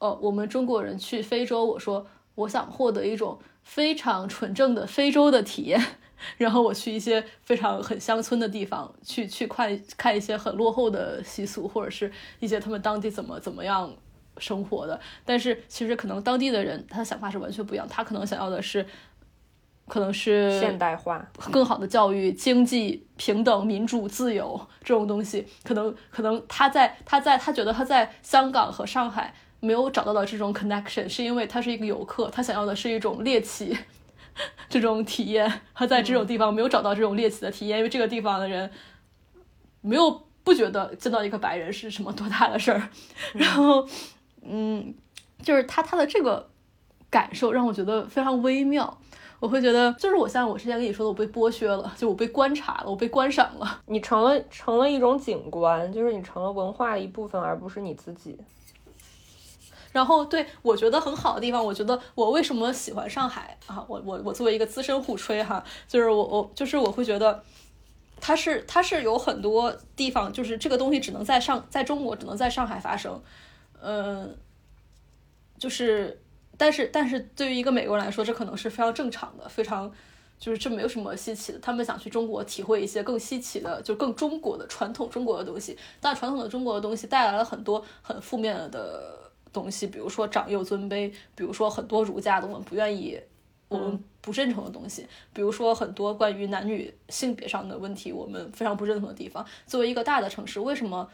呃，我们中国人去非洲，我说我想获得一种非常纯正的非洲的体验，然后我去一些非常很乡村的地方，去去看看一些很落后的习俗，或者是一些他们当地怎么怎么样生活的。但是其实可能当地的人他的想法是完全不一样，他可能想要的是。可能是现代化、更好的教育、经济平等、民主、自由这种东西，可能可能他在他在他觉得他在香港和上海没有找到的这种 connection，是因为他是一个游客，他想要的是一种猎奇，这种体验，他在这种地方没有找到这种猎奇的体验，因为这个地方的人没有不觉得见到一个白人是什么多大的事儿。然后，嗯，就是他他的这个感受让我觉得非常微妙。我会觉得，就是我像我之前跟你说的，我被剥削了，就我被观察了，我被观赏了，你成了成了一种景观，就是你成了文化的一部分，而不是你自己。然后，对我觉得很好的地方，我觉得我为什么喜欢上海啊？我我我作为一个资深互吹哈，就是我我就是我会觉得，它是它是有很多地方，就是这个东西只能在上在中国只能在上海发生，嗯，就是。但是，但是对于一个美国人来说，这可能是非常正常的，非常就是这没有什么稀奇的。他们想去中国体会一些更稀奇的，就更中国的传统中国的东西。但传统的中国的东西带来了很多很负面的东西，比如说长幼尊卑，比如说很多儒家的我们不愿意、我们不认同的东西，比如说很多关于男女性别上的问题，我们非常不认同的地方。作为一个大的城市，为什么？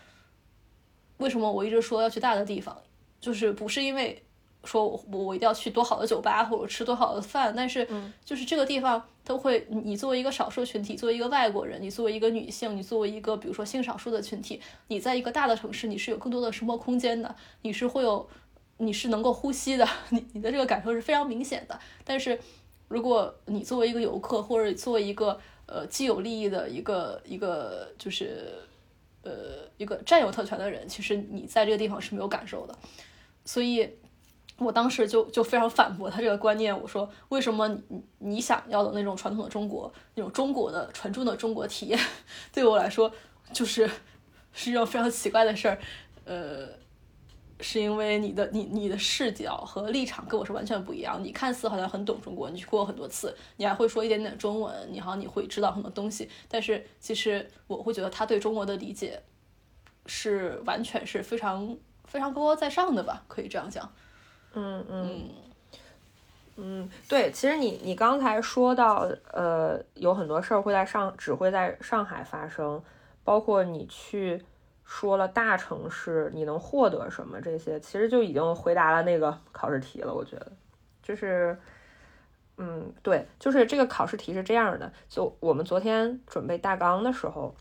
为什么我一直说要去大的地方？就是不是因为。说我我一定要去多好的酒吧或者吃多好的饭，但是就是这个地方都会，你作为一个少数群体，作为一个外国人，你作为一个女性，你作为一个比如说性少数的群体，你在一个大的城市，你是有更多的生活空间的，你是会有，你是能够呼吸的，你你的这个感受是非常明显的。但是如果你作为一个游客或者作为一个呃既有利益的一个一个就是呃一个占有特权的人，其实你在这个地方是没有感受的，所以。我当时就就非常反驳他这个观念，我说为什么你你想要的那种传统的中国，那种中国的传统的中国体验，对我来说就是是一种非常奇怪的事儿，呃，是因为你的你你的视角和立场跟我是完全不一样。你看似好像很懂中国，你去过很多次，你还会说一点点中文，你好像你会知道很多东西，但是其实我会觉得他对中国的理解是完全是非常非常高高在上的吧，可以这样讲。嗯嗯嗯，对，其实你你刚才说到，呃，有很多事儿会在上只会在上海发生，包括你去说了大城市你能获得什么这些，其实就已经回答了那个考试题了。我觉得，就是，嗯，对，就是这个考试题是这样的，就我们昨天准备大纲的时候，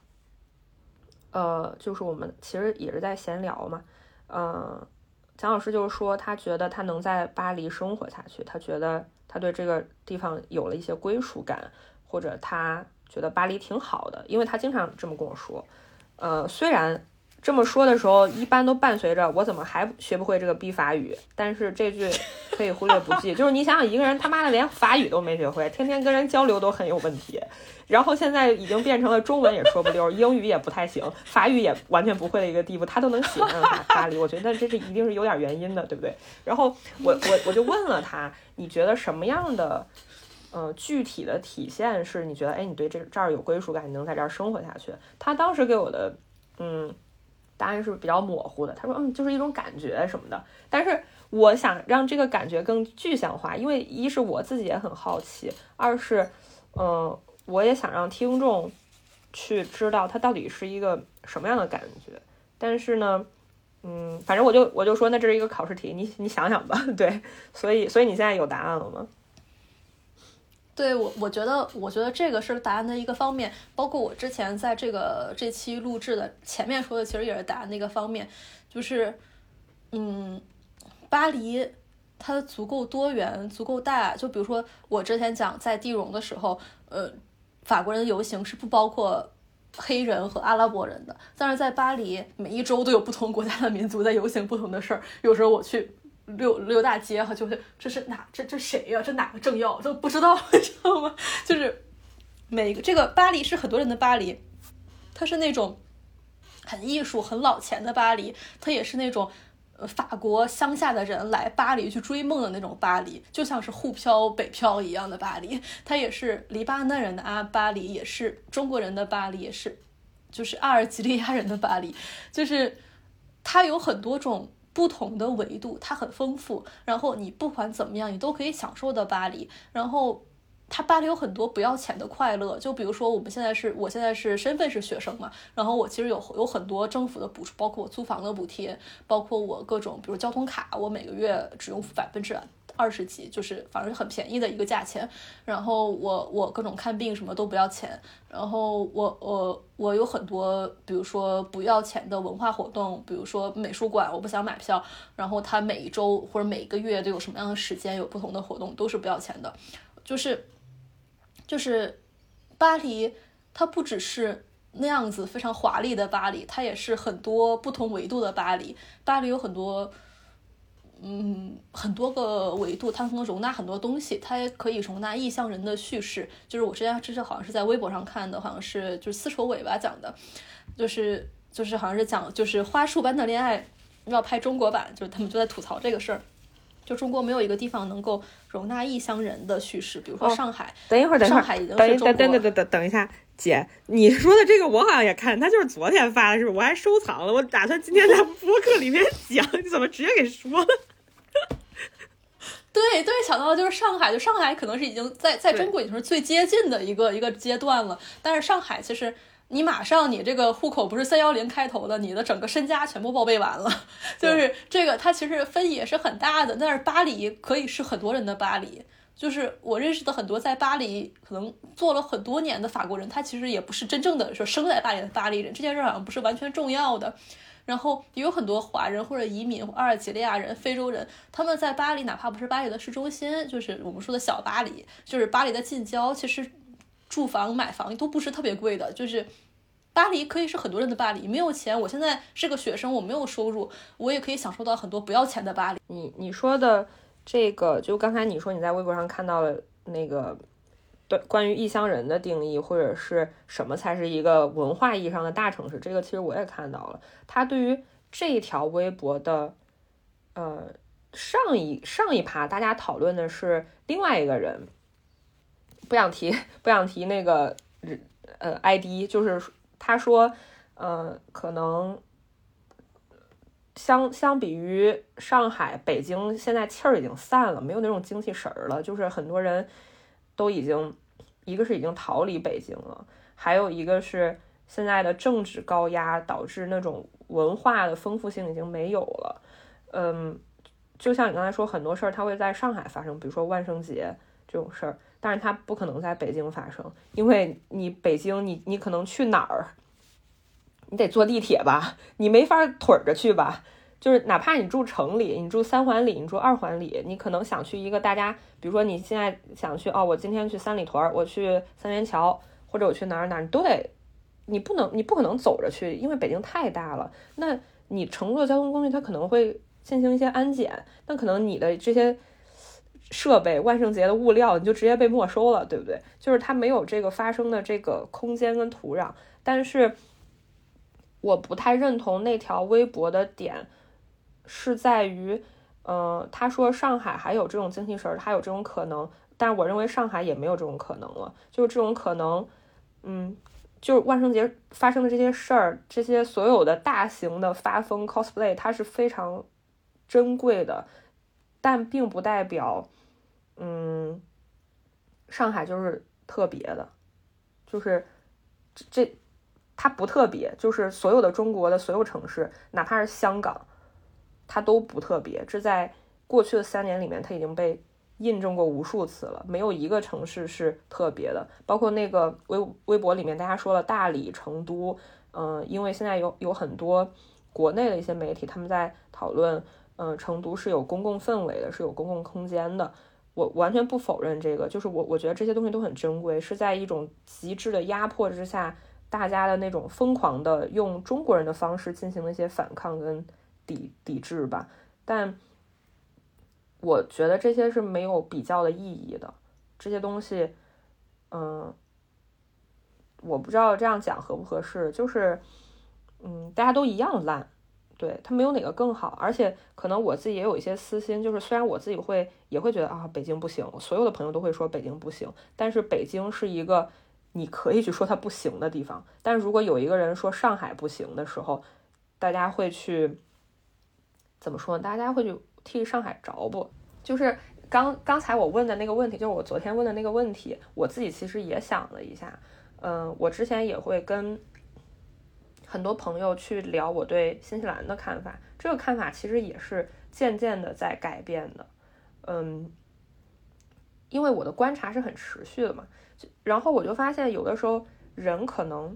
呃，就是我们其实也是在闲聊嘛，嗯。蒋老师就是说，他觉得他能在巴黎生活下去，他觉得他对这个地方有了一些归属感，或者他觉得巴黎挺好的，因为他经常这么跟我说。呃，虽然这么说的时候，一般都伴随着我怎么还学不会这个逼法语，但是这句可以忽略不计。就是你想想，一个人他妈的连法语都没学会，天天跟人交流都很有问题。然后现在已经变成了中文也说不溜，英语也不太行，法语也完全不会的一个地步，他都能喜欢巴黎，我觉得这是一定是有点原因的，对不对？然后我我我就问了他，你觉得什么样的，呃，具体的体现是你觉得，哎，你对这这儿有归属感，你能在这儿生活下去？他当时给我的，嗯，答案是比较模糊的，他说，嗯，就是一种感觉什么的。但是我想让这个感觉更具象化，因为一是我自己也很好奇，二是，嗯。我也想让听众去知道它到底是一个什么样的感觉，但是呢，嗯，反正我就我就说，那这是一个考试题，你你想想吧，对，所以所以你现在有答案了吗？对我，我觉得我觉得这个是答案的一个方面，包括我之前在这个这期录制的前面说的，其实也是答案的一个方面，就是，嗯，巴黎。它足够多元，足够大。就比如说，我之前讲在地荣的时候，呃，法国人的游行是不包括黑人和阿拉伯人的。但是在巴黎，每一周都有不同国家的民族在游行不同的事儿。有时候我去溜溜大街哈，就是这是哪这这谁呀？这哪个政要都不知道，你知道吗？就是每个这个巴黎是很多人的巴黎，它是那种很艺术、很老钱的巴黎，它也是那种。法国乡下的人来巴黎去追梦的那种巴黎，就像是沪漂北漂一样的巴黎。它也是黎巴嫩人的阿巴黎，也是中国人的巴黎，也是就是阿尔及利亚人的巴黎。就是它有很多种不同的维度，它很丰富。然后你不管怎么样，你都可以享受到巴黎。然后。它巴黎有很多不要钱的快乐，就比如说我们现在是我现在是身份是学生嘛，然后我其实有有很多政府的补助，包括我租房的补贴，包括我各种比如交通卡，我每个月只用百分之二十几，就是反正很便宜的一个价钱。然后我我各种看病什么都不要钱。然后我我我有很多，比如说不要钱的文化活动，比如说美术馆，我不想买票。然后他每一周或者每个月都有什么样的时间有不同的活动，都是不要钱的。就是就是巴黎，它不只是。那样子非常华丽的巴黎，它也是很多不同维度的巴黎。巴黎有很多，嗯，很多个维度，它能容纳很多东西，它也可以容纳异乡人的叙事。就是我之前之前好像是在微博上看的，好像是就是丝绸尾巴讲的，就是就是好像是讲就是花束般的恋爱要拍中国版，就是他们就在吐槽这个事儿。就中国没有一个地方能够容纳异乡人的叙事，比如说上海。等一会儿，等一会儿，等等等等等等一下，姐，你说的这个我好像也看，他就是昨天发的，是不是？我还收藏了，我打算今天在播客里面讲，你怎么直接给说了？对对，想到的就是上海，就上海可能是已经在在中国已经是最接近的一个一个阶段了，但是上海其实。你马上，你这个户口不是三幺零开头的，你的整个身家全部报备完了，就是这个，它其实分也是很大的。但是巴黎可以是很多人的巴黎，就是我认识的很多在巴黎可能做了很多年的法国人，他其实也不是真正的说生在巴黎的巴黎人，这件事好像不是完全重要的。然后也有很多华人或者移民，阿尔及利亚人、非洲人，他们在巴黎，哪怕不是巴黎的市中心，就是我们说的小巴黎，就是巴黎的近郊，其实住房、买房都不是特别贵的，就是。巴黎可以是很多人的巴黎，没有钱，我现在是个学生，我没有收入，我也可以享受到很多不要钱的巴黎。你你说的这个，就刚才你说你在微博上看到了那个对关于异乡人的定义，或者是什么才是一个文化意义上的大城市，这个其实我也看到了。他对于这条微博的呃上一上一趴，大家讨论的是另外一个人，不想提不想提那个呃 ID，就是。他说：“呃，可能相相比于上海、北京，现在气儿已经散了，没有那种精气神儿了。就是很多人都已经，一个是已经逃离北京了，还有一个是现在的政治高压导致那种文化的丰富性已经没有了。嗯，就像你刚才说，很多事儿它会在上海发生，比如说万圣节这种事儿。”但是它不可能在北京发生，因为你北京，你你可能去哪儿，你得坐地铁吧，你没法腿着去吧。就是哪怕你住城里，你住三环里，你住二环里，你可能想去一个大家，比如说你现在想去哦，我今天去三里屯，我去三元桥，或者我去哪儿哪儿，你都得，你不能，你不可能走着去，因为北京太大了。那你乘坐交通工具，它可能会进行一些安检，那可能你的这些。设备、万圣节的物料，你就直接被没收了，对不对？就是它没有这个发生的这个空间跟土壤。但是，我不太认同那条微博的点，是在于，嗯，他说上海还有这种精气神儿，还有这种可能，但我认为上海也没有这种可能了。就是这种可能，嗯，就是万圣节发生的这些事儿，这些所有的大型的发疯 cosplay，它是非常珍贵的，但并不代表。嗯，上海就是特别的，就是这它不特别，就是所有的中国的所有城市，哪怕是香港，它都不特别。这在过去的三年里面，它已经被印证过无数次了，没有一个城市是特别的。包括那个微微博里面，大家说了大理、成都，嗯，因为现在有有很多国内的一些媒体，他们在讨论，嗯，成都是有公共氛围的，是有公共空间的。我完全不否认这个，就是我我觉得这些东西都很珍贵，是在一种极致的压迫之下，大家的那种疯狂的用中国人的方式进行了一些反抗跟抵抵制吧。但我觉得这些是没有比较的意义的，这些东西，嗯，我不知道这样讲合不合适，就是，嗯，大家都一样烂。对他没有哪个更好，而且可能我自己也有一些私心，就是虽然我自己会也会觉得啊，北京不行，我所有的朋友都会说北京不行，但是北京是一个你可以去说它不行的地方。但是如果有一个人说上海不行的时候，大家会去怎么说？大家会去替上海着不？就是刚刚才我问的那个问题，就是我昨天问的那个问题，我自己其实也想了一下，嗯，我之前也会跟。很多朋友去聊我对新西兰的看法，这个看法其实也是渐渐的在改变的。嗯，因为我的观察是很持续的嘛，然后我就发现有的时候人可能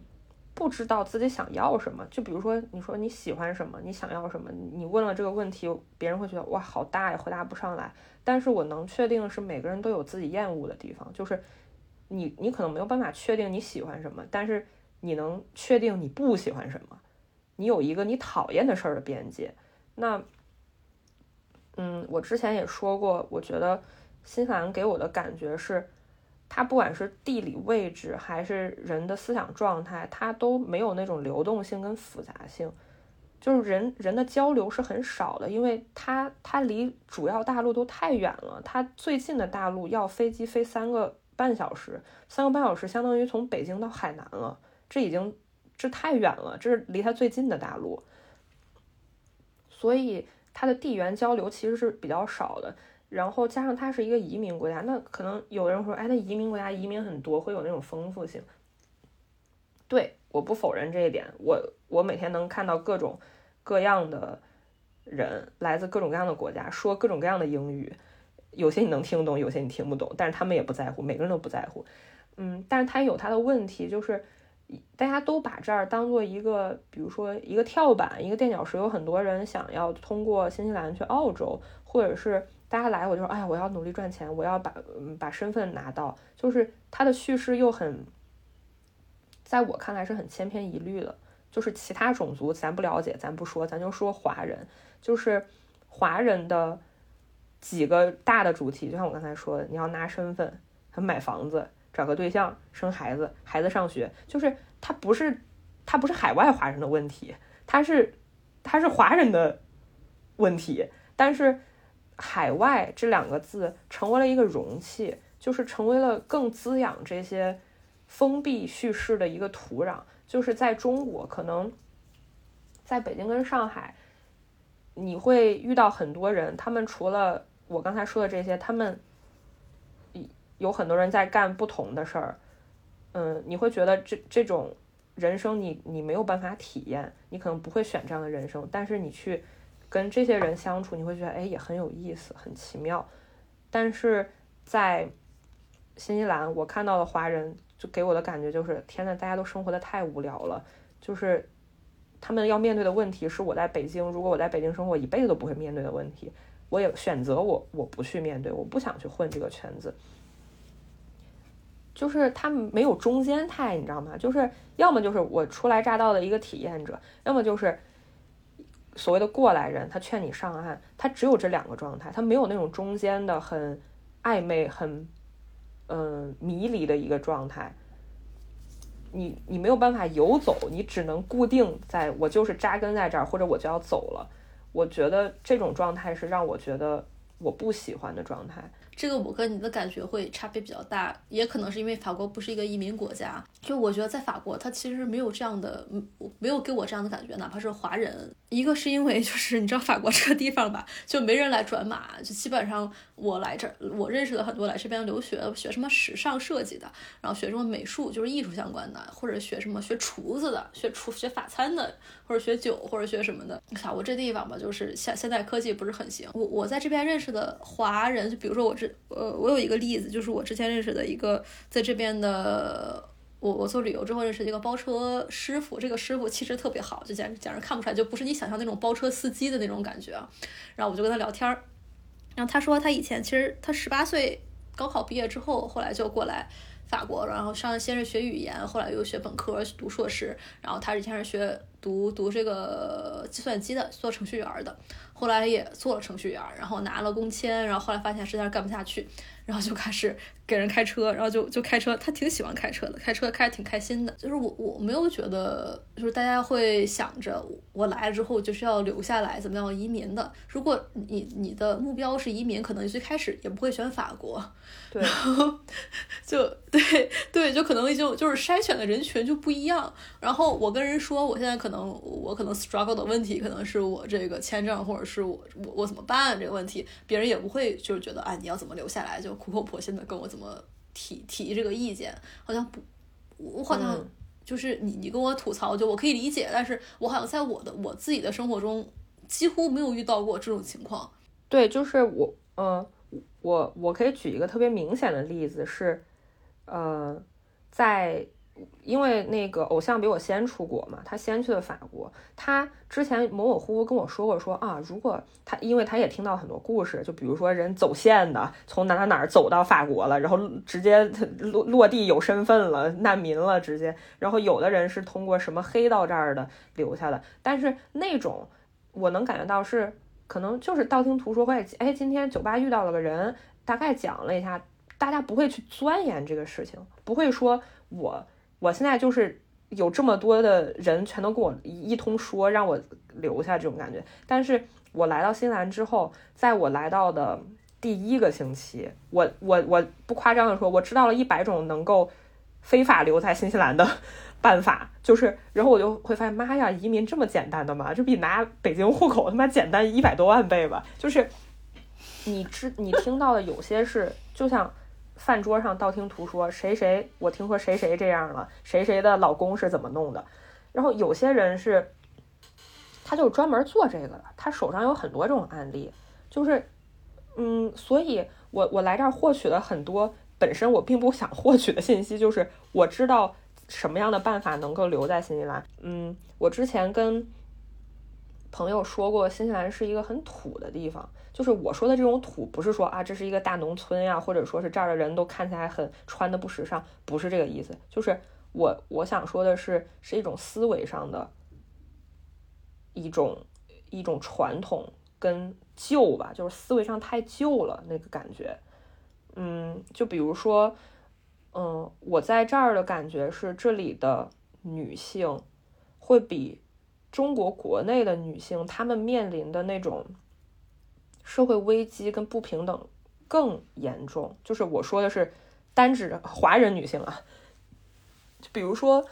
不知道自己想要什么。就比如说，你说你喜欢什么，你想要什么，你问了这个问题，别人会觉得哇好大呀，回答不上来。但是我能确定的是，每个人都有自己厌恶的地方，就是你你可能没有办法确定你喜欢什么，但是你能确定你不喜欢什么，你有一个你讨厌的事儿的边界。那嗯，我之前也说过，我觉得新西兰给我的感觉是，它不管是地理位置还是人的思想状态，它都没有那种流动性跟复杂性，就是人人的交流是很少的，因为它它离主要大陆都太远了，它最近的大陆要飞机飞三个半小时，三个半小时相当于从北京到海南了，这已经这太远了，这是离它最近的大陆，所以。它的地缘交流其实是比较少的，然后加上它是一个移民国家，那可能有的人会说，哎，那移民国家移民很多，会有那种丰富性。对，我不否认这一点，我我每天能看到各种各样的人来自各种各样的国家，说各种各样的英语，有些你能听懂，有些你听不懂，但是他们也不在乎，每个人都不在乎。嗯，但是它有它的问题，就是。大家都把这儿当做一个，比如说一个跳板，一个垫脚石。有很多人想要通过新西兰去澳洲，或者是大家来，我就说，哎呀，我要努力赚钱，我要把把身份拿到。就是他的叙事又很，在我看来是很千篇一律的。就是其他种族咱不了解，咱不说，咱就说华人，就是华人的几个大的主题，就像我刚才说的，你要拿身份，买房子。找个对象，生孩子，孩子上学，就是他不是他不是海外华人的问题，他是他是华人的问题。但是海外这两个字成为了一个容器，就是成为了更滋养这些封闭叙事的一个土壤。就是在中国，可能在北京跟上海，你会遇到很多人，他们除了我刚才说的这些，他们。有很多人在干不同的事儿，嗯，你会觉得这这种人生你你没有办法体验，你可能不会选这样的人生。但是你去跟这些人相处，你会觉得哎也很有意思，很奇妙。但是在新西兰，我看到的华人就给我的感觉就是，天呐，大家都生活的太无聊了。就是他们要面对的问题是我在北京，如果我在北京生活，一辈子都不会面对的问题。我也选择我我不去面对，我不想去混这个圈子。就是他们没有中间态，你知道吗？就是要么就是我初来乍到的一个体验者，要么就是所谓的过来人，他劝你上岸，他只有这两个状态，他没有那种中间的很暧昧、很嗯迷离的一个状态。你你没有办法游走，你只能固定在我就是扎根在这儿，或者我就要走了。我觉得这种状态是让我觉得我不喜欢的状态。这个我跟你的感觉会差别比较大，也可能是因为法国不是一个移民国家。就我觉得在法国，它其实没有这样的，没有给我这样的感觉，哪怕是华人。一个是因为就是你知道法国这个地方吧，就没人来转码，就基本上我来这儿，我认识的很多来这边留学，学什么时尚设计的，然后学什么美术，就是艺术相关的，或者学什么学厨子的，学厨学法餐的，或者学酒或者学什么的。法国这地方吧，就是现现在科技不是很行。我我在这边认识的华人，就比如说我这。呃，我有一个例子，就是我之前认识的一个在这边的，我我做旅游之后认识一个包车师傅，这个师傅气质特别好，就简直简直看不出来，就不是你想象那种包车司机的那种感觉啊。然后我就跟他聊天儿，然后他说他以前其实他十八岁高考毕业之后，后来就过来法国，然后上先是学语言，后来又学本科读硕士，然后他以前是学读读这个计算机的，做程序员的。后来也做了程序员，然后拿了工签，然后后来发现实在是干不下去，然后就开始给人开车，然后就就开车，他挺喜欢开车的，开车开的挺开心的。就是我我没有觉得，就是大家会想着我来了之后就是要留下来，怎么样移民的。如果你你的目标是移民，可能最开始也不会选法国。对，然后就对对，就可能就就是筛选的人群就不一样。然后我跟人说，我现在可能我可能 struggle 的问题，可能是我这个签证或者。是我我我怎么办这个问题，别人也不会就是觉得啊你要怎么留下来，就苦口婆心的跟我怎么提提这个意见，好像不，我好像就是你你跟我吐槽，就我可以理解，但是我好像在我的我自己的生活中几乎没有遇到过这种情况。对，就是我，嗯，我我可以举一个特别明显的例子是，呃，在。因为那个偶像比我先出国嘛，他先去的法国。他之前模模糊糊跟我说过，说啊，如果他，因为他也听到很多故事，就比如说人走线的，从哪哪哪儿走到法国了，然后直接落落地有身份了，难民了，直接。然后有的人是通过什么黑到这儿的留下的，但是那种我能感觉到是可能就是道听途说，会哎，今天酒吧遇到了个人，大概讲了一下，大家不会去钻研这个事情，不会说我。我现在就是有这么多的人全都跟我一通说，让我留下这种感觉。但是我来到新西兰之后，在我来到的第一个星期，我我我不夸张的说，我知道了一百种能够非法留在新西兰的办法。就是，然后我就会发现，妈呀，移民这么简单的吗？就比拿北京户口他妈简单一百多万倍吧。就是你知你听到的有些是，就像。饭桌上道听途说，谁谁我听说谁谁这样了，谁谁的老公是怎么弄的。然后有些人是，他就专门做这个的，他手上有很多这种案例，就是，嗯，所以我我来这儿获取了很多本身我并不想获取的信息，就是我知道什么样的办法能够留在新西兰。嗯，我之前跟朋友说过，新西兰是一个很土的地方。就是我说的这种土，不是说啊，这是一个大农村呀，或者说是这儿的人都看起来很穿的不时尚，不是这个意思。就是我我想说的是，是一种思维上的一种一种传统跟旧吧，就是思维上太旧了那个感觉。嗯，就比如说，嗯，我在这儿的感觉是，这里的女性会比中国国内的女性，她们面临的那种。社会危机跟不平等更严重，就是我说的是单指华人女性啊，就比如说，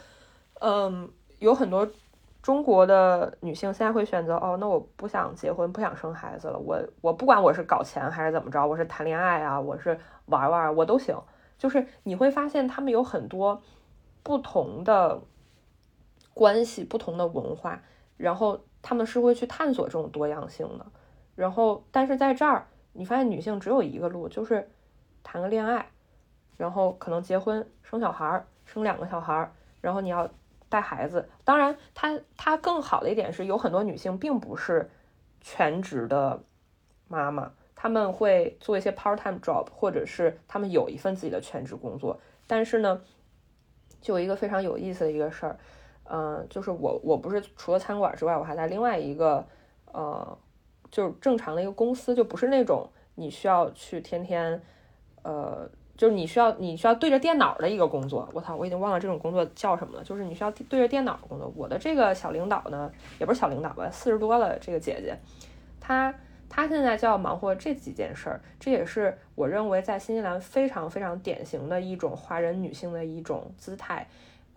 嗯，有很多中国的女性现在会选择哦，那我不想结婚，不想生孩子了，我我不管我是搞钱还是怎么着，我是谈恋爱啊，我是玩玩我都行，就是你会发现他们有很多不同的关系，不同的文化，然后他们是会去探索这种多样性的。然后，但是在这儿，你发现女性只有一个路，就是谈个恋爱，然后可能结婚、生小孩儿，生两个小孩儿，然后你要带孩子。当然，它它更好的一点是，有很多女性并不是全职的妈妈，他们会做一些 part time job，或者是他们有一份自己的全职工作。但是呢，就有一个非常有意思的一个事儿，嗯，就是我我不是除了餐馆之外，我还在另外一个呃。就是正常的一个公司，就不是那种你需要去天天，呃，就是你需要你需要对着电脑的一个工作。我操，我已经忘了这种工作叫什么了。就是你需要对着电脑工作。我的这个小领导呢，也不是小领导吧，四十多了这个姐姐，她她现在就要忙活这几件事儿。这也是我认为在新西兰非常非常典型的一种华人女性的一种姿态。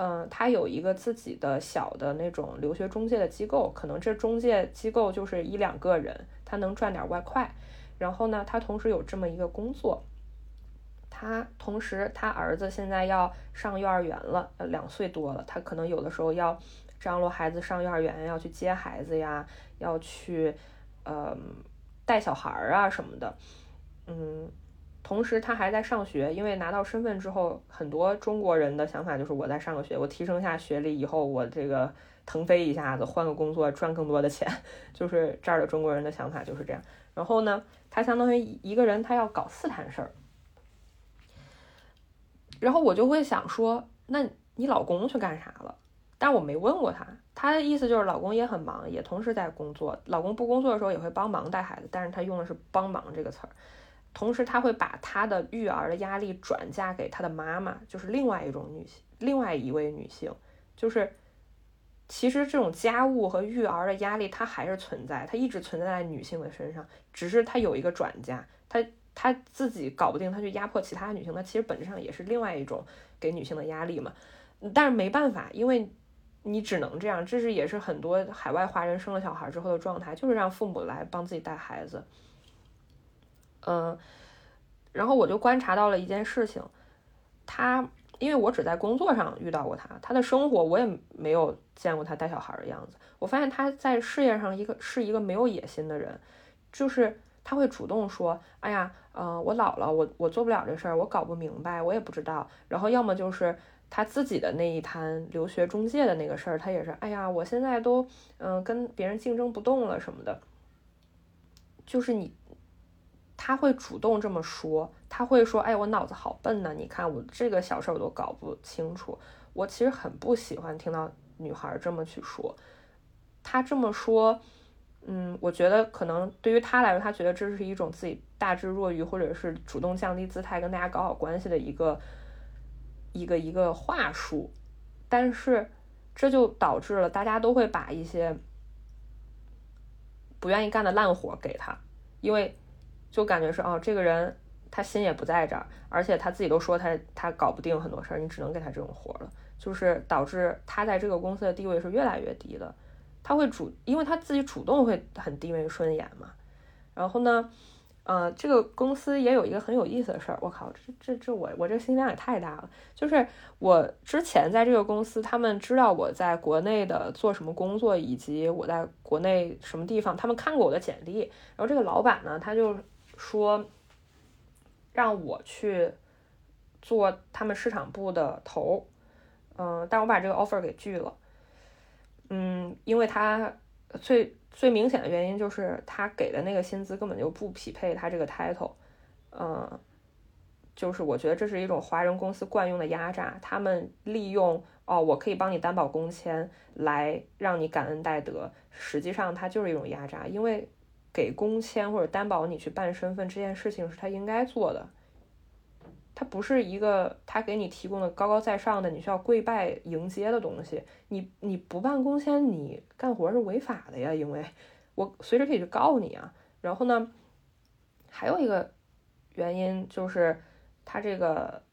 嗯，他有一个自己的小的那种留学中介的机构，可能这中介机构就是一两个人，他能赚点外快。然后呢，他同时有这么一个工作，他同时他儿子现在要上幼儿园了，两岁多了，他可能有的时候要张罗孩子上幼儿园，要去接孩子呀，要去呃带小孩儿啊什么的，嗯。同时，他还在上学，因为拿到身份之后，很多中国人的想法就是我在上个学，我提升一下学历，以后我这个腾飞一下子，换个工作赚更多的钱，就是这儿的中国人的想法就是这样。然后呢，他相当于一个人，他要搞四摊事儿。然后我就会想说，那你老公去干啥了？但我没问过他，他的意思就是老公也很忙，也同时在工作。老公不工作的时候也会帮忙带孩子，但是他用的是“帮忙”这个词儿。同时，他会把他的育儿的压力转嫁给他的妈妈，就是另外一种女性，另外一位女性。就是其实这种家务和育儿的压力，它还是存在，它一直存在在女性的身上，只是它有一个转嫁，她她自己搞不定，她去压迫其他女性，那其实本质上也是另外一种给女性的压力嘛。但是没办法，因为你只能这样，这是也是很多海外华人生了小孩之后的状态，就是让父母来帮自己带孩子。嗯，然后我就观察到了一件事情，他因为我只在工作上遇到过他，他的生活我也没有见过他带小孩的样子。我发现他在事业上一个是一个没有野心的人，就是。他会主动说，哎呀，嗯，我老了，我我做不了这事儿，我搞不明白，我也不知道。然后要么就是他自己的那一摊留学中介的那个事儿，他也是，哎呀，我现在都嗯跟别人竞争不动了什么的。就是你，他会主动这么说，他会说，哎，我脑子好笨呢，你看我这个小事儿我都搞不清楚。我其实很不喜欢听到女孩这么去说，他这么说。嗯，我觉得可能对于他来说，他觉得这是一种自己大智若愚，或者是主动降低姿态跟大家搞好关系的一个一个一个话术。但是这就导致了大家都会把一些不愿意干的烂活给他，因为就感觉是哦，这个人他心也不在这儿，而且他自己都说他他搞不定很多事儿，你只能给他这种活了，就是导致他在这个公司的地位是越来越低的。他会主，因为他自己主动会很低眉顺眼嘛。然后呢，呃，这个公司也有一个很有意思的事儿。我靠，这这这我我这心量也太大了。就是我之前在这个公司，他们知道我在国内的做什么工作，以及我在国内什么地方，他们看过我的简历。然后这个老板呢，他就说让我去做他们市场部的头，嗯，但我把这个 offer 给拒了。嗯，因为他最最明显的原因就是他给的那个薪资根本就不匹配他这个 title，嗯，就是我觉得这是一种华人公司惯用的压榨，他们利用哦，我可以帮你担保工签来让你感恩戴德，实际上它就是一种压榨，因为给工签或者担保你去办身份这件事情是他应该做的。他不是一个他给你提供的高高在上的，你需要跪拜迎接的东西。你你不办工签，你干活是违法的呀，因为我随时可以去告你啊。然后呢，还有一个原因就是他这个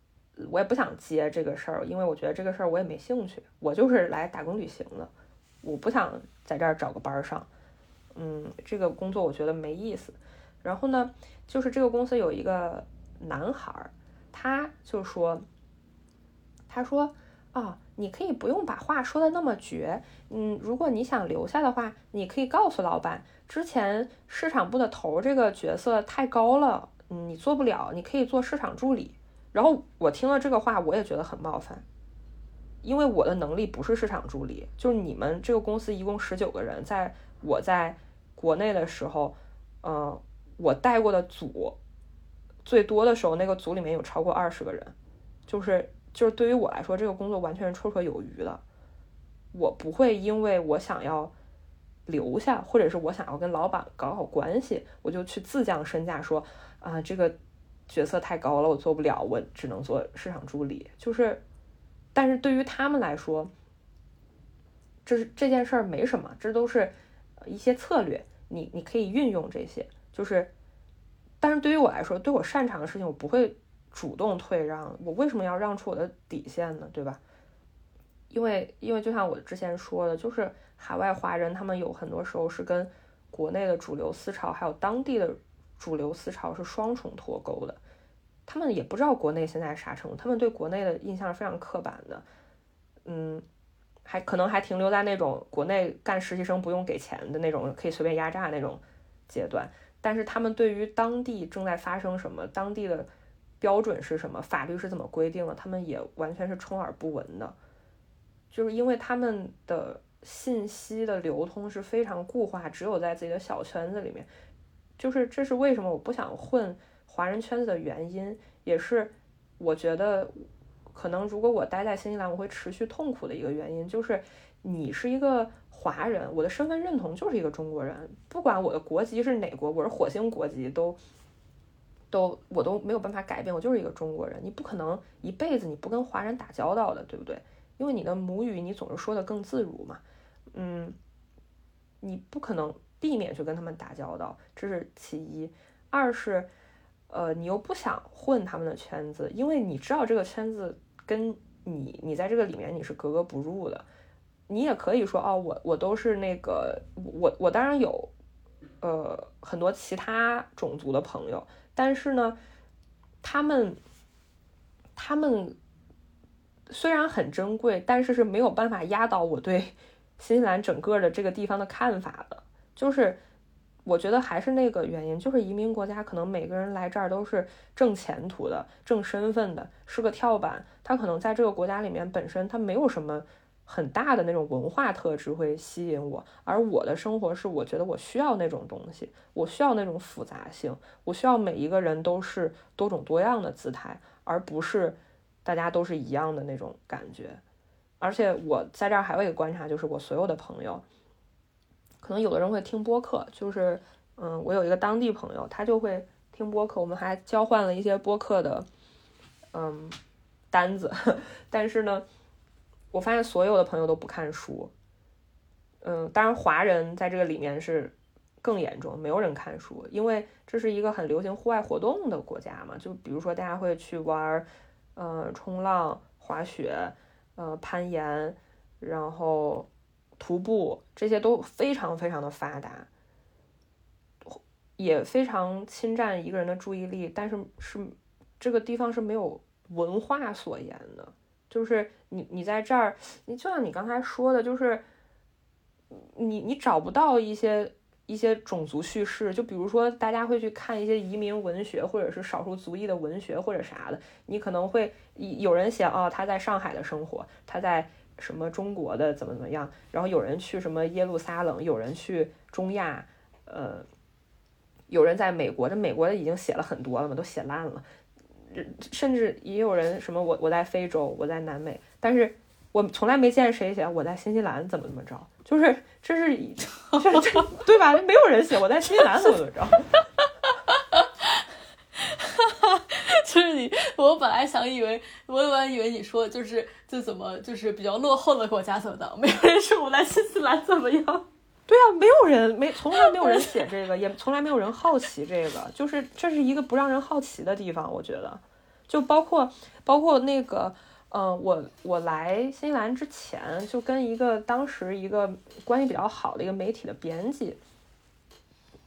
我也不想接这个事儿，因为我觉得这个事儿我也没兴趣，我就是来打工旅行的，我不想在这儿找个班上。嗯，这个工作我觉得没意思。然后呢，就是这个公司有一个男孩儿。他就说：“他说啊，你可以不用把话说的那么绝。嗯，如果你想留下的话，你可以告诉老板，之前市场部的头这个角色太高了，嗯，你做不了，你可以做市场助理。然后我听了这个话，我也觉得很冒犯，因为我的能力不是市场助理，就是你们这个公司一共十九个人，在我在国内的时候，嗯，我带过的组。”最多的时候，那个组里面有超过二十个人，就是就是对于我来说，这个工作完全是绰绰有余的。我不会因为我想要留下，或者是我想要跟老板搞好关系，我就去自降身价，说啊这个角色太高了，我做不了，我只能做市场助理。就是，但是对于他们来说，这是这件事儿没什么，这都是一些策略，你你可以运用这些，就是。但是对于我来说，对我擅长的事情，我不会主动退让。我为什么要让出我的底线呢？对吧？因为，因为就像我之前说的，就是海外华人他们有很多时候是跟国内的主流思潮，还有当地的主流思潮是双重脱钩的。他们也不知道国内现在啥程度，他们对国内的印象是非常刻板的。嗯，还可能还停留在那种国内干实习生不用给钱的那种，可以随便压榨那种阶段。但是他们对于当地正在发生什么，当地的标准是什么，法律是怎么规定的，他们也完全是充耳不闻的。就是因为他们的信息的流通是非常固化，只有在自己的小圈子里面。就是这是为什么我不想混华人圈子的原因，也是我觉得可能如果我待在新西兰，我会持续痛苦的一个原因，就是你是一个。华人，我的身份认同就是一个中国人，不管我的国籍是哪国，我是火星国籍，都都我都没有办法改变，我就是一个中国人。你不可能一辈子你不跟华人打交道的，对不对？因为你的母语你总是说的更自如嘛，嗯，你不可能避免去跟他们打交道，这是其一。二是，呃，你又不想混他们的圈子，因为你知道这个圈子跟你你在这个里面你是格格不入的。你也可以说哦，我我都是那个我我当然有，呃，很多其他种族的朋友，但是呢，他们他们虽然很珍贵，但是是没有办法压倒我对新西兰整个的这个地方的看法的。就是我觉得还是那个原因，就是移民国家可能每个人来这儿都是挣前途的、挣身份的，是个跳板。他可能在这个国家里面本身他没有什么很大的那种文化特质会吸引我，而我的生活是我觉得我需要那种东西，我需要那种复杂性，我需要每一个人都是多种多样的姿态，而不是大家都是一样的那种感觉。而且我在这儿还有一个观察，就是我所有的朋友。可能有的人会听播客，就是，嗯，我有一个当地朋友，他就会听播客，我们还交换了一些播客的，嗯，单子。但是呢，我发现所有的朋友都不看书，嗯，当然华人在这个里面是更严重，没有人看书，因为这是一个很流行户外活动的国家嘛，就比如说大家会去玩，呃，冲浪、滑雪，呃，攀岩，然后。徒步这些都非常非常的发达，也非常侵占一个人的注意力。但是是这个地方是没有文化所言的，就是你你在这儿，你就像你刚才说的，就是你你找不到一些一些种族叙事。就比如说大家会去看一些移民文学，或者是少数族裔的文学或者啥的，你可能会有人写哦，他在上海的生活，他在。什么中国的怎么怎么样？然后有人去什么耶路撒冷，有人去中亚，呃，有人在美国。这美国的已经写了很多了嘛，都写烂了。甚至也有人什么我我在非洲，我在南美，但是我从来没见谁写我在新西兰怎么怎么着。就是这是这这对吧？没有人写我在新西兰怎么怎么着。我本来想以为，我本来以为你说就是就怎么就是比较落后的国家怎么的，没有人说我来新西兰怎么样？对啊，没有人没从来没有人 写这个，也从来没有人好奇这个，就是这是一个不让人好奇的地方，我觉得，就包括包括那个，嗯，我我来新西兰之前就跟一个当时一个关系比较好的一个媒体的编辑，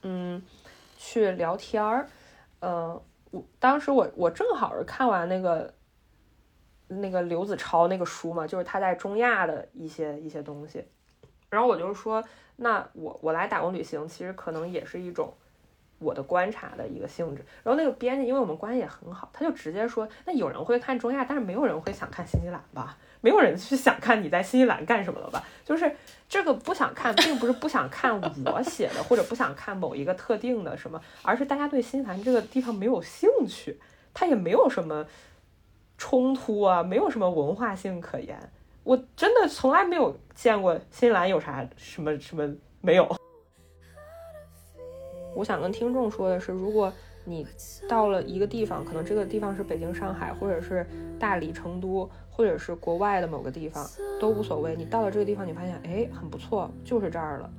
嗯，去聊天儿，嗯。我当时我我正好是看完那个那个刘子超那个书嘛，就是他在中亚的一些一些东西，然后我就说，那我我来打工旅行，其实可能也是一种我的观察的一个性质。然后那个编辑，因为我们关系也很好，他就直接说，那有人会看中亚，但是没有人会想看新西兰吧？没有人去想看你在新西兰干什么了吧？就是这个不想看，并不是不想看我写的，或者不想看某一个特定的什么，而是大家对新西兰这个地方没有兴趣，它也没有什么冲突啊，没有什么文化性可言。我真的从来没有见过新西兰有啥什么什么没有。我想跟听众说的是，如果你到了一个地方，可能这个地方是北京、上海，或者是大理、成都。或者是国外的某个地方都无所谓，你到了这个地方，你发现哎很不错，就是这儿了，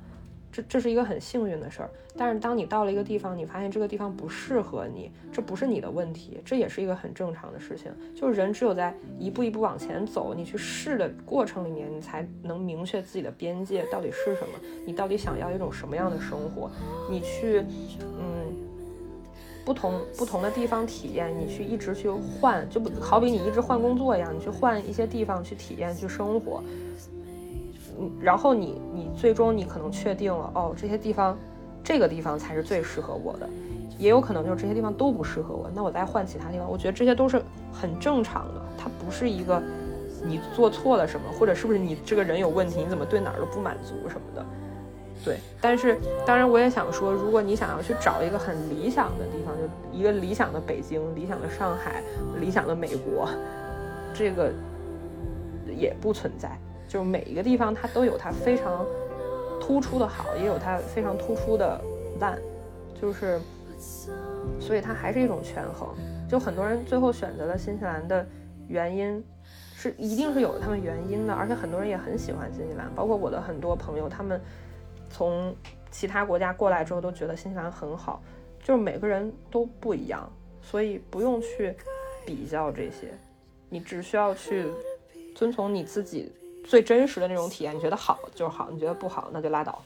这这是一个很幸运的事儿。但是当你到了一个地方，你发现这个地方不适合你，这不是你的问题，这也是一个很正常的事情。就是人只有在一步一步往前走，你去试的过程里面，你才能明确自己的边界到底是什么，你到底想要一种什么样的生活，你去嗯。不同不同的地方体验，你去一直去换，就不好比你一直换工作一样，你去换一些地方去体验去生活，然后你你最终你可能确定了，哦，这些地方，这个地方才是最适合我的，也有可能就是这些地方都不适合我，那我再换其他地方，我觉得这些都是很正常的，它不是一个你做错了什么，或者是不是你这个人有问题，你怎么对哪儿都不满足什么的。对，但是当然我也想说，如果你想要去找一个很理想的地方，就一个理想的北京、理想的上海、理想的美国，这个也不存在。就是每一个地方它都有它非常突出的好，也有它非常突出的烂，就是，所以它还是一种权衡。就很多人最后选择了新西兰的原因，是一定是有他们原因的，而且很多人也很喜欢新西兰，包括我的很多朋友，他们。从其他国家过来之后，都觉得新西兰很好，就是每个人都不一样，所以不用去比较这些，你只需要去遵从你自己最真实的那种体验，你觉得好就是好，你觉得不好那就拉倒。